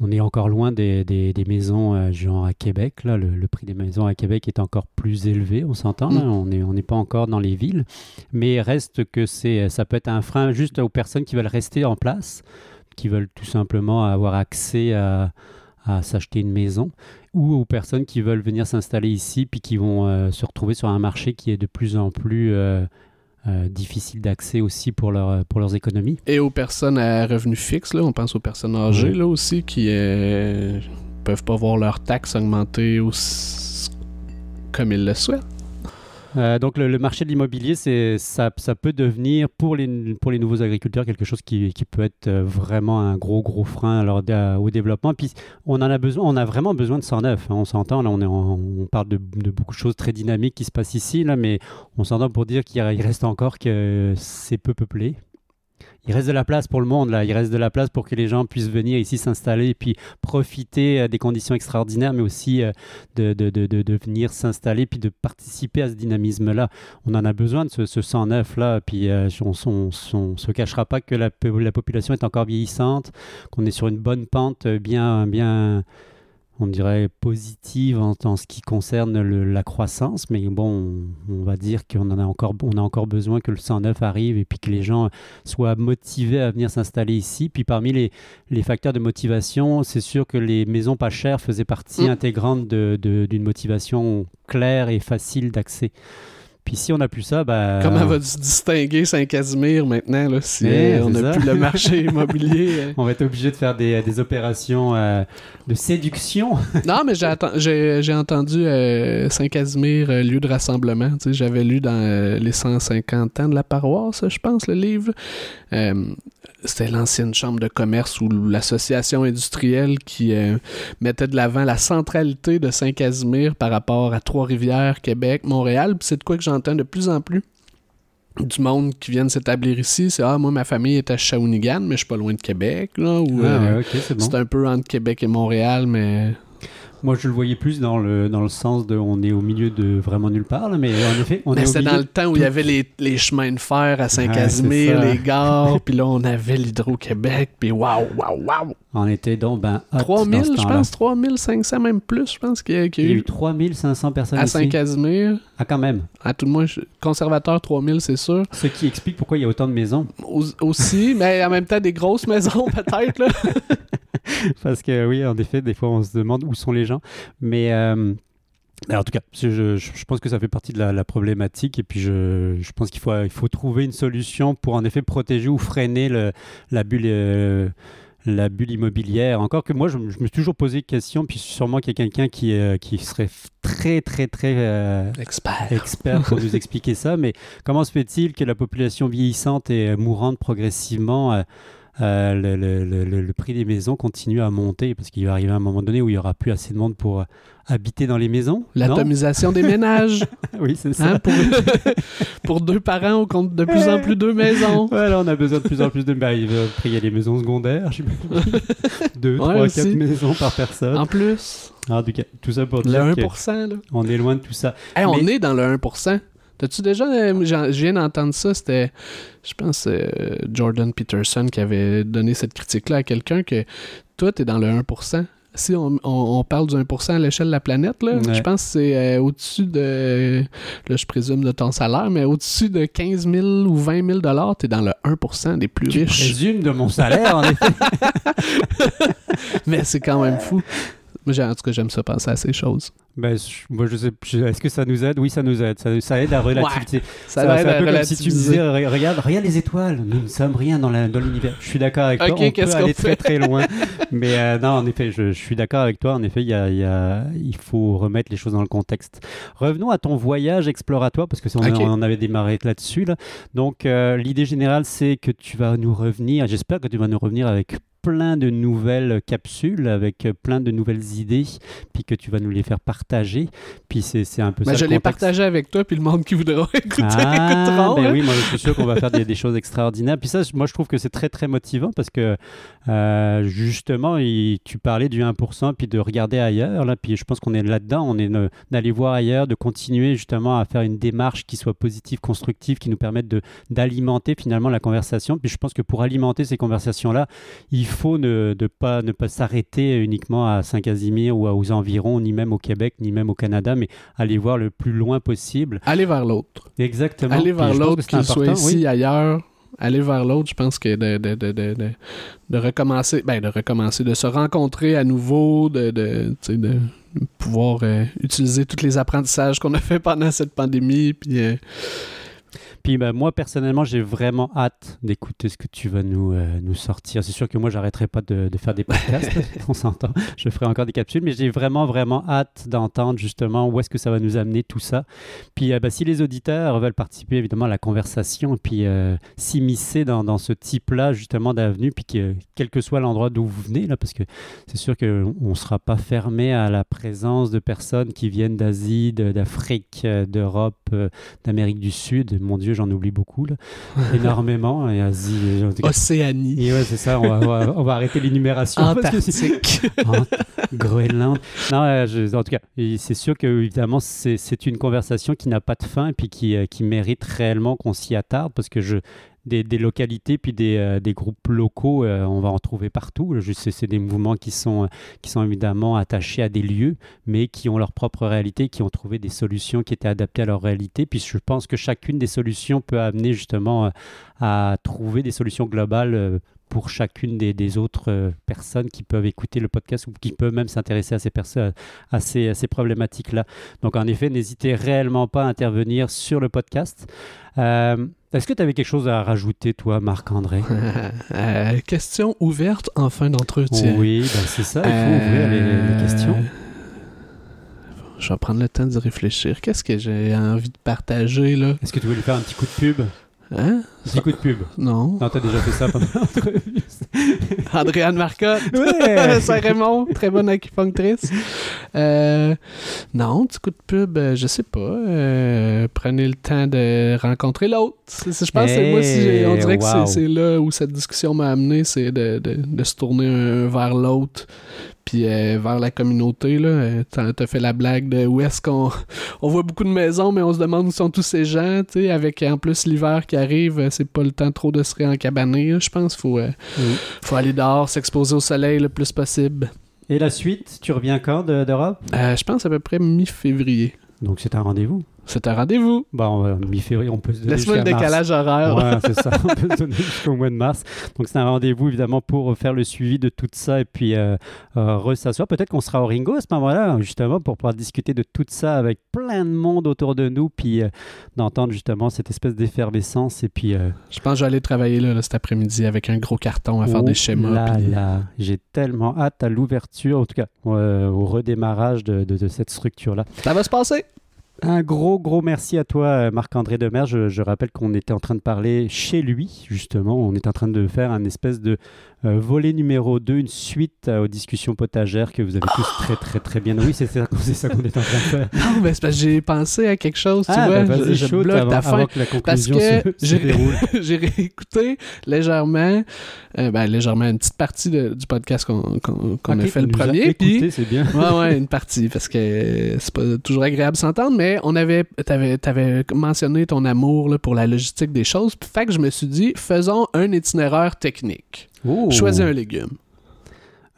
On est encore loin des, des- des maisons euh, genre à Québec. Là, le, le prix des maisons à Québec est encore plus élevé, on s'entend. Mm. On n'est on pas encore dans les villes. Mais reste que c'est, ça peut être un frein juste aux personnes qui veulent rester en place, qui veulent tout simplement avoir accès à, à s'acheter une maison, ou aux personnes qui veulent venir s'installer ici, puis qui vont euh, se retrouver sur un marché qui est de plus en plus euh, euh, difficile d'accès aussi pour, leur, pour leurs économies. Et aux personnes à revenus fixes, là, on pense aux personnes âgées là aussi qui euh, peuvent pas voir leurs taxes augmenter aussi- comme ils le souhaitent. Euh, donc le, marché de l'immobilier, c'est, ça, peut devenir pour les, pour les nouveaux agriculteurs quelque chose qui, peut être euh, vraiment un gros gros frein dé- au développement. On en a besoin, on a vraiment besoin de 109. hein, on s'entend là, on, est en- on parle de, beaucoup de choses très dynamiques qui se passent ici là, mais on s'entend pour dire qu'il reste encore que c'est peu peuplé. Il reste de la place pour le monde là. Il reste de la place pour que les gens puissent venir ici s'installer et puis profiter euh, des conditions extraordinaires, mais aussi euh, de, de, de, de, venir s'installer puis de participer à ce dynamisme-là. On en a besoin de ce, ce 109-là, puis euh, on ne se cachera pas que la, la population est encore vieillissante, qu'on est sur une bonne pente bien, bien on dirait positive en, en ce qui concerne le- la croissance, mais bon, on, on va dire qu'on en a encore, on a encore besoin que le 109 arrive et puis que les gens soient motivés à venir s'installer ici. Puis parmi les, les facteurs de motivation, c'est sûr que les maisons pas chères faisaient partie Mm. intégrante de- de- d'une motivation claire et facile d'accès. Puis si on n'a plus ça, bah, Comment va se distinguer Saint-Casimir maintenant, là, si Eh, euh, on n'a plus le marché immobilier? euh? on va être obligé de faire des, des opérations euh, de séduction. Non, mais j'ai entendu euh, Saint-Casimir, euh, lieu de rassemblement. J'avais lu dans euh, les 150 ans de la paroisse, je pense, le livre. Euh, C'était l'ancienne chambre de commerce ou l'association industrielle qui euh, mettait de l'avant la centralité de Saint-Casimir par rapport à Trois-Rivières, Québec, Montréal. Puis c'est de quoi que j'entends de plus en plus du monde qui viennent s'établir ici. C'est « Ah, moi, ma famille est à Shawinigan, mais je suis pas loin de Québec. » là, ou, Ah, euh, bon. C'est un peu entre Québec et Montréal, mais... Moi, je le voyais plus dans le, dans le sens de on est au milieu de vraiment nulle part, là, mais en effet, on est c'était dans le temps où il y avait les, les chemins de fer à Saint-Casimir, Ouais, les gares, puis là, on avait l'Hydro-Québec, puis waouh, waouh, waouh! On était donc ben, hot dans 3000, ce je pense, 3500, même plus, je pense qu'il y a, qu'il Il y a eu eu 3500 personnes à. Saint-Casimir. Ah, quand même. À tout le moins, conservateur, 3000, c'est sûr. Ce qui explique pourquoi il y a autant de maisons. Au- aussi, mais en même temps, des grosses maisons, peut-être, là. Parce que oui, en effet, des fois, on se demande où sont les gens. Mais euh, alors, en tout cas, je, je- je pense que ça fait partie de la, la problématique. Et puis, je, je pense qu'il faut, il faut trouver une solution pour, en effet, protéger ou freiner le- la bulle. euh, la bulle immobilière. Encore que moi, je, je me suis toujours posé question, puis sûrement qu'il y a quelqu'un qui, euh, qui serait très, très, très euh, Expert. expert pour nous expliquer ça, mais comment se fait-il que la population vieillissante et mourante progressivement, euh, le, le- le- le- le prix des maisons continue à monter Parce qu'il va arriver un moment donné où il n'y aura plus assez de monde pour euh, habiter dans les maisons. L'atomisation des ménages. Oui, c'est ça. Hein, pour, pour deux parents, on compte de plus en plus deux maisons. Voilà, on a besoin de plus en plus de... Bah, il va- après, il y a les maisons secondaires. Deux, Ouais, trois, aussi. quatre maisons par personne. En plus, En tout ça pour le dire 1%, là. qu'on est loin de tout ça. Hey, on est dans le 1%. T'as-tu déjà. euh, j'en- Je viens d'entendre ça. C'était, je pense, euh, Jordan Peterson qui avait donné cette critique-là à quelqu'un que toi, t'es dans le 1%. si on, on- on parle du 1% à l'échelle de la planète, là, Ouais. je pense que c'est euh, au-dessus de, là je présume de ton salaire, mais au-dessus de 15 000 ou 20 000 dollars, t'es dans le 1% des plus Tu riches. présumes de mon salaire, en effet. mais c'est quand même fou. Moi, j'ai- en tout cas, j'aime ça penser à ces choses. Ben, je- moi, je sais. Est-ce que ça nous aide? Oui, ça nous aide. Ça, ça aide à relativiser. Ça, être un peu à comme si tu me disais, regarde, regarde les étoiles, nous ne sommes rien dans l'univers. Je suis d'accord avec toi, on peut aller très très loin. Mais euh, non, en effet, je, je suis d'accord avec toi. En effet, il, y a- il y a- il faut remettre les choses dans le contexte. Revenons à ton voyage exploratoire, parce que si on, Ok. on en avait démarré là-dessus. Là. Donc, euh, l'idée générale, c'est que tu vas nous revenir, j'espère que tu vas nous revenir avec plein de nouvelles capsules, avec euh, plein de nouvelles idées, puis que tu vas nous les faire partager. Puis c'est c'est un peu Ben, ça je le l'ai contexte. partagé avec toi, puis le monde qui voudra écouter Ah, ben hein. oui, moi je suis sûr qu'on va faire des, des choses extraordinaires. Puis ça, moi je trouve que c'est très très motivant parce que euh, justement, il- tu parlais du 1%, puis de regarder ailleurs. Là, puis je pense qu'on est là-dedans, on est ne- d'aller voir ailleurs, de continuer justement à faire une démarche qui soit positive, constructive, qui nous permette de d'alimenter finalement la conversation. Puis je pense que pour alimenter ces conversations-là, il faut ne, de pas, ne pas s'arrêter uniquement à Saint-Casimir ou aux environs, ni même au Québec, ni même au Canada, mais aller voir le plus loin possible. Allez vers l'autre. Exactement. Aller vers l'autre, qu'il soit ici, oui. ailleurs. Aller vers l'autre, je pense que de, de, de, de, de, recommencer, ben de recommencer, de se rencontrer à nouveau, de, de pouvoir euh, utiliser tous les apprentissages qu'on a fait pendant cette pandémie, puis euh, Puis ben, moi, personnellement, j'ai vraiment hâte d'écouter ce que tu vas nous, euh, nous sortir. C'est sûr que moi, j'arrêterai pas de, de faire des podcasts, on s'entend. Je ferai encore des capsules, mais j'ai vraiment, vraiment hâte d'entendre justement où est-ce que ça va nous amener tout ça. Puis euh, ben, si les auditeurs veulent participer évidemment à la conversation et puis euh, s'immiscer dans, dans ce type-là justement d'avenue, puis que quel que soit l'endroit d'où vous venez, là, parce que c'est sûr qu'on ne sera pas fermé à la présence de personnes qui viennent d'Asie, d'Afrique, d'Europe, d'Amérique du Sud. Mon Dieu, j'en oublie beaucoup, là. énormément. Et Asie, tout cas. Océanie, Et ouais, c'est ça, on va, on va- on va arrêter l'énumération. Antarctique. Ant- Groenland. Non, euh, je- en tout cas, et c'est sûr que évidemment, c'est c'est une conversation qui n'a pas de fin et puis qui, euh, qui mérite réellement qu'on s'y attarde parce que je. Des, localités puis des, euh, groupes locaux, euh, on va en trouver partout. Je sais, c'est des mouvements qui sont, euh, qui sont évidemment attachés à des lieux, mais qui ont leur propre réalité, qui ont trouvé des solutions qui étaient adaptées à leur réalité. Puis je pense que chacune des solutions peut amener justement à trouver des solutions globales pour chacune des, des autres euh, personnes qui peuvent écouter le podcast ou qui peuvent même s'intéresser à ces, personnes, à ces, problématiques-là. Donc en effet, n'hésitez réellement pas à intervenir sur le podcast. Euh, Est-ce que tu avais quelque chose à rajouter, toi, Marc-André? Euh, question ouverte en fin d'entretien. Oui, ben c'est ça, il faut ouvrir les, les questions. Je vais prendre le temps d'y réfléchir. Qu'est-ce que j'ai envie de partager, là? Est-ce que tu veux lui faire un petit coup de pub? Hein? Un petit coup de pub. Non. Non, t'as déjà fait ça pendant l'entrevue. Andréane Marcotte. Ouais. Saint-Raymond, très bonne acupunctrice. Euh, non, petit coup de pub, euh, je sais pas. euh, prenez le temps de rencontrer l'autre. Je pense que c'est moi, si on dirait que Hey, wow. c'est- c'est là où cette discussion m'a amené, c'est de, de- de se tourner un vers l'autre, puis euh, vers la communauté. là. T'as fait la blague de où est-ce qu'on on voit beaucoup de maisons, mais on se demande où sont tous ces gens. tu sais, Avec en plus l'hiver qui arrive, c'est pas le temps trop de se réencabaner. Je pense qu'il faut, euh, Oui. faut aller dehors, s'exposer au soleil le plus possible. Et la suite, tu reviens quand de- d'Europe? Euh, je pense à peu près mi-février. Donc c'est un rendez-vous. C'est un rendez-vous. Bon, euh, mi-février, on peut se donner Laisse-moi le jusqu'à mars. décalage horaire. Ouais, c'est ça. On peut se donner jusqu'au mois de mars. Donc, c'est un rendez-vous, évidemment, pour faire le suivi de tout ça et puis euh, euh, ressasseoir. Peut-être qu'on sera au Ringo à ce moment-là, justement, pour pouvoir discuter de tout ça avec plein de monde autour de nous, puis euh, d'entendre justement cette espèce d'effervescence. Et puis, euh, Je pense que je vais aller travailler là, là, cet après-midi avec un gros carton à faire oh des schémas. là puis- là, j'ai tellement hâte à l'ouverture, en tout cas, euh, au redémarrage de, de- de cette structure-là. Ça va se passer. Un gros, gros merci à toi, euh, Marc-André Demer. Je, je rappelle qu'on était en train de parler chez lui, justement. On est en train de faire un espèce de euh, volet numéro 2, une suite euh, aux discussions potagères que vous avez tous très, très, très bien. Oui, c'est ça, c'est ça qu'on est en train de faire. Non, mais c'est parce que j'ai pensé à quelque chose, tu ah, vois. ben, je, vas-y, je shoot bloque avant, ta fin. avant que la Parce conclusion que se, se j'ai réécouté légèrement, euh, ben, légèrement une petite partie de- du podcast qu'on a fait le premier. Écouté, c'est bien. Ouais, ouais, une partie, parce que c'est pas toujours agréable s'entendre, mais on avait, t'avais, t'avais mentionné ton amour là, pour la logistique des choses, fait que je me suis dit, faisons un itinéraire technique. Choisis un légume.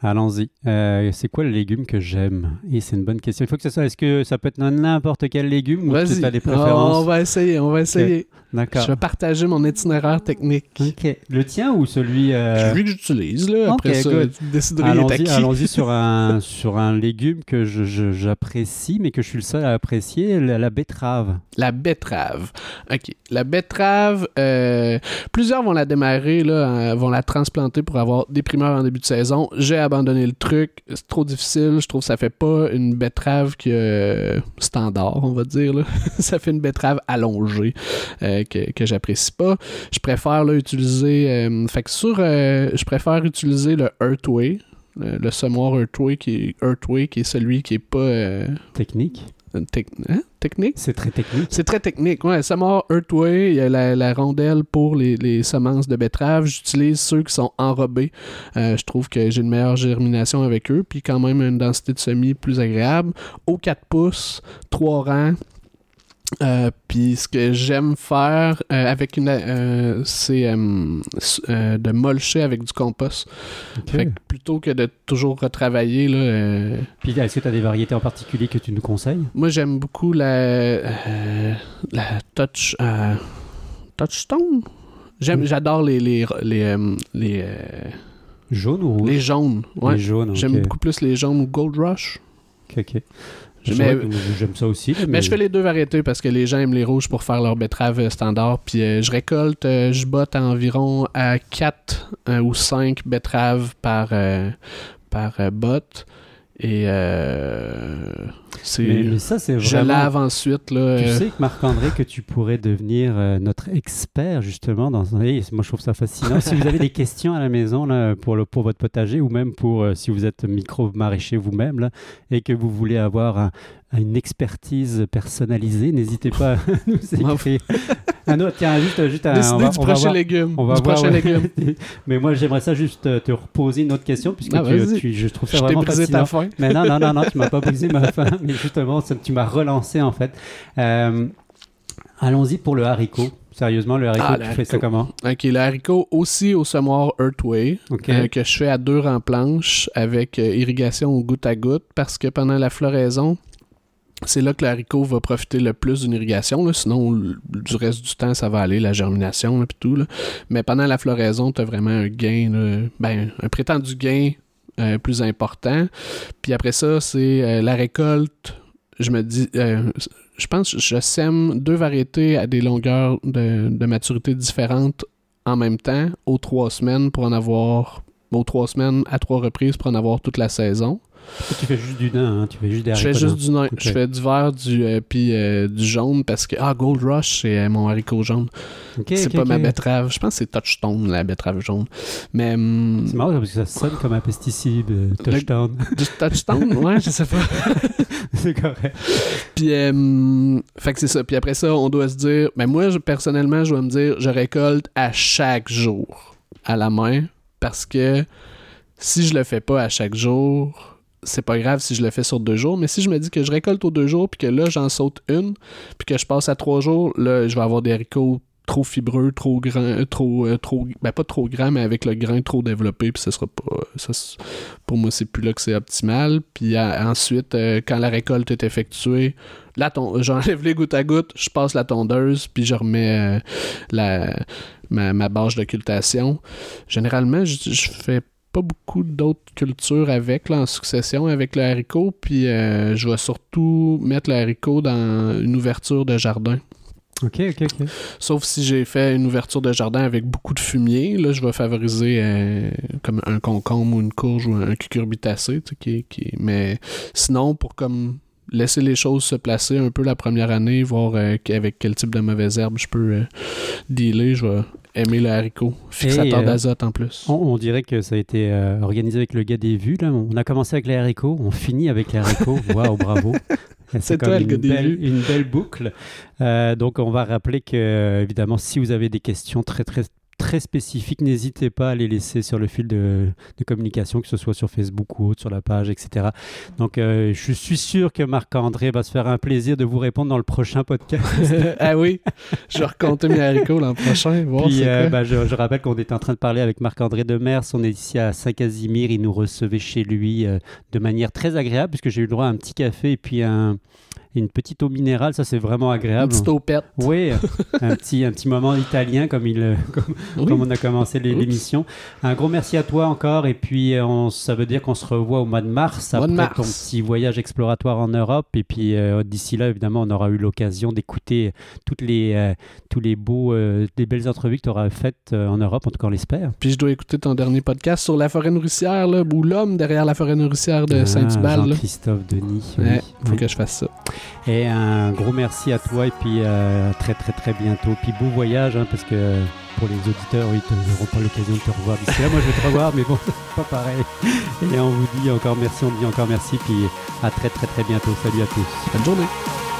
Allons-y. Euh, c'est quoi le légume que j'aime? Et c'est une bonne question. Il faut que ce soit. Est-ce que ça peut être n'importe quel légume ou tu as des préférences? On va essayer. On va essayer. D'accord. Je vais partager mon itinéraire technique. Ok. Le tien ou celui euh... Celui que j'utilise là. Après ça, tu Allons-y, allons-y sur un sur un légume que j'apprécie, mais que je suis le seul à apprécier, la, betterave. La betterave. Ok. La betterave. Euh, plusieurs vont la démarrer là, vont la transplanter pour avoir des primeurs en début de saison. J'ai abandonné le truc. C'est trop difficile. Je trouve que ça fait pas une betterave qui standard, on va dire. ça fait une betterave allongée. Euh, que, j'apprécie pas. Je préfère là, utiliser. Euh, fait que sur. Euh, je préfère utiliser le Earthway. Le, le semoir Earthway qui, est, Earthway qui est celui qui est pas. Euh, technique. Hein? Technique? C'est très technique. C'est très technique, ouais. Semoir Earthway, il y a la, rondelle pour les, les, semences de betterave. J'utilise ceux qui sont enrobés. je trouve que j'ai une meilleure germination avec eux, puis quand même une densité de semis plus agréable. Au 4 pouces, 3 rangs, euh, puis ce que j'aime faire euh, avec une euh, c'est de molcher avec du compost. plutôt que de toujours retravailler là. Puis est-ce que tu as des variétés en particulier que tu nous conseilles? Moi j'aime beaucoup la la touch touchstone. J'aime mm. j'adore les les les, les jaunes ou Les jaunes. Ouais. Les jaunes. J'aime beaucoup plus les jaunes ou Gold Rush. Ok. J'aime ça aussi. mais... je fais les deux variétés parce que les gens aiment les rouges pour faire leur betterave euh, standard. Puis euh, je récolte, euh, je botte environ à 4 ou 5 betteraves par, par botte. Et c'est. ça, c'est Je lave ensuite. Là, tu sais que Marc-André, que tu pourrais devenir notre expert justement dans. moi, je trouve ça fascinant. si vous avez des questions à la maison là, pour, le, pour votre potager ou même pour si vous êtes micro-maraîcher vous-même et que vous voulez avoir un, une expertise personnalisée, n'hésitez pas à nous écrire. Ah non, tiens, juste, juste un, on va, du prochain légume. On va voir, Mais moi, j'aimerais ça juste te reposer une autre question, puisque ah, tu, je trouve ça je vraiment brisé ta faim. Mais non, non, non, non, tu m'as pas brisé ma faim, mais justement, tu m'as relancé en fait. Euh, allons-y pour le haricot. Sérieusement, le haricot, ah, tu fais ça comment? Ok, le haricot aussi au semoir Earthway, euh, que je fais à deux en planche avec euh, irrigation au goutte à goutte, parce que pendant la floraison, c'est là que l'haricot va profiter le plus d'une irrigation. Sinon, du reste du temps, ça va aller, la germination et tout. Mais pendant la floraison, tu as vraiment un gain, ben, un prétendu gain euh, plus important. Puis après ça, c'est euh, la récolte. Je me dis, euh, je pense je sème deux variétés à des longueurs de, de, maturité différentes en même temps, aux trois semaines pour en avoir, aux trois semaines à trois reprises pour en avoir toute la saison. Tu fais juste du nain, hein? tu fais juste des Je fais juste du nain. Je fais du vert, du, euh, puis euh, du jaune parce que ah, Gold Rush, c'est euh, mon haricot jaune. c'est pas ma betterave. Je pense que c'est Touchstone, la betterave jaune. Mais. Hum, c'est marrant parce que ça sonne comme un pesticide, Touchstone. Du Touchstone, ouais, je sais pas. c'est correct. Puis, hum, fait que c'est ça. Puis après ça, on doit se dire, mais moi, personnellement, je dois me dire, je récolte à chaque jour à la main parce que si je le fais pas à chaque jour, c'est pas grave si je le fais sur deux jours, mais si je me dis que je récolte aux deux jours, puis que là, j'en saute une, puis que je passe à trois jours, là, je vais avoir des haricots trop fibreux, trop grands, euh, trop, euh, trop, ben pas trop grands, mais avec le grain trop développé, puis ce sera pas, ça, pour moi, c'est plus là que c'est optimal. Puis ensuite, euh, quand la récolte est effectuée, là, j'enlève les gouttes à gouttes, je passe la tondeuse, puis je remets la, ma, ma bâche d'occultation. Généralement, je, je fais pas beaucoup d'autres cultures avec, là, en succession avec le haricot. Puis euh, je vais surtout mettre le haricot dans une ouverture de jardin. OK, OK, OK. Sauf si j'ai fait une ouverture de jardin avec beaucoup de fumier, là, je vais favoriser euh, comme un concombre ou une courge ou un cucurbitacé, qui, qui... mais sinon, pour comme laisser les choses se placer un peu la première année, voir euh, avec quel type de mauvaises herbes je peux dealer, je vais aimer le haricot, fixateur euh, d'azote en plus. On, dirait que ça a été euh, organisé avec le gars des vues. Là. On a commencé avec les haricots, on finit avec les haricots. Waouh, bravo. C'est toi le gars des vues. Une belle boucle. Euh, donc, on va rappeler que, évidemment, si vous avez des questions très, très très spécifiques, n'hésitez pas à les laisser sur le fil de, de, communication, que ce soit sur Facebook ou autre, sur la page, etc. Donc, euh, je suis sûr que Marc-André va se faire un plaisir de vous répondre dans le prochain podcast. ah oui, je vais raconter mes haricots l'an prochain. Puis, euh, bah, je, je, rappelle qu'on était en train de parler avec Marc-André Demers. On est ici à Saint-Casimir. Il nous recevait chez lui euh, de manière très agréable, puisque j'ai eu le droit à un petit café et puis un une petite eau minérale, ça c'est vraiment agréable. Une petite eau pète. Oui, un petit, un petit moment italien comme, il, comme, on a commencé l'émission. Un gros merci à toi encore et puis on, ça veut dire qu'on se revoit au mois de mars après mars. ton petit voyage exploratoire en Europe et puis euh, d'ici là évidemment on aura eu l'occasion d'écouter toutes les, euh, tous les beaux, euh, des belles entrevues que tu auras faites en Europe, en tout cas on l'espère. Puis je dois écouter ton dernier podcast sur la forêt nourricière là, ou l'homme derrière la forêt nourricière de ah, Saint-Hubal. Christophe Denis. Ouais, faut que je fasse ça. Et un gros merci à toi et puis euh, très très très bientôt. Puis beau voyage hein, parce que pour les auditeurs, ils n'auront pas l'occasion de te revoir d'ici là. Moi je vais te revoir mais bon, pas pareil. Et on vous dit encore merci, on dit encore merci puis à très très très bientôt. Salut à tous. Bonne journée.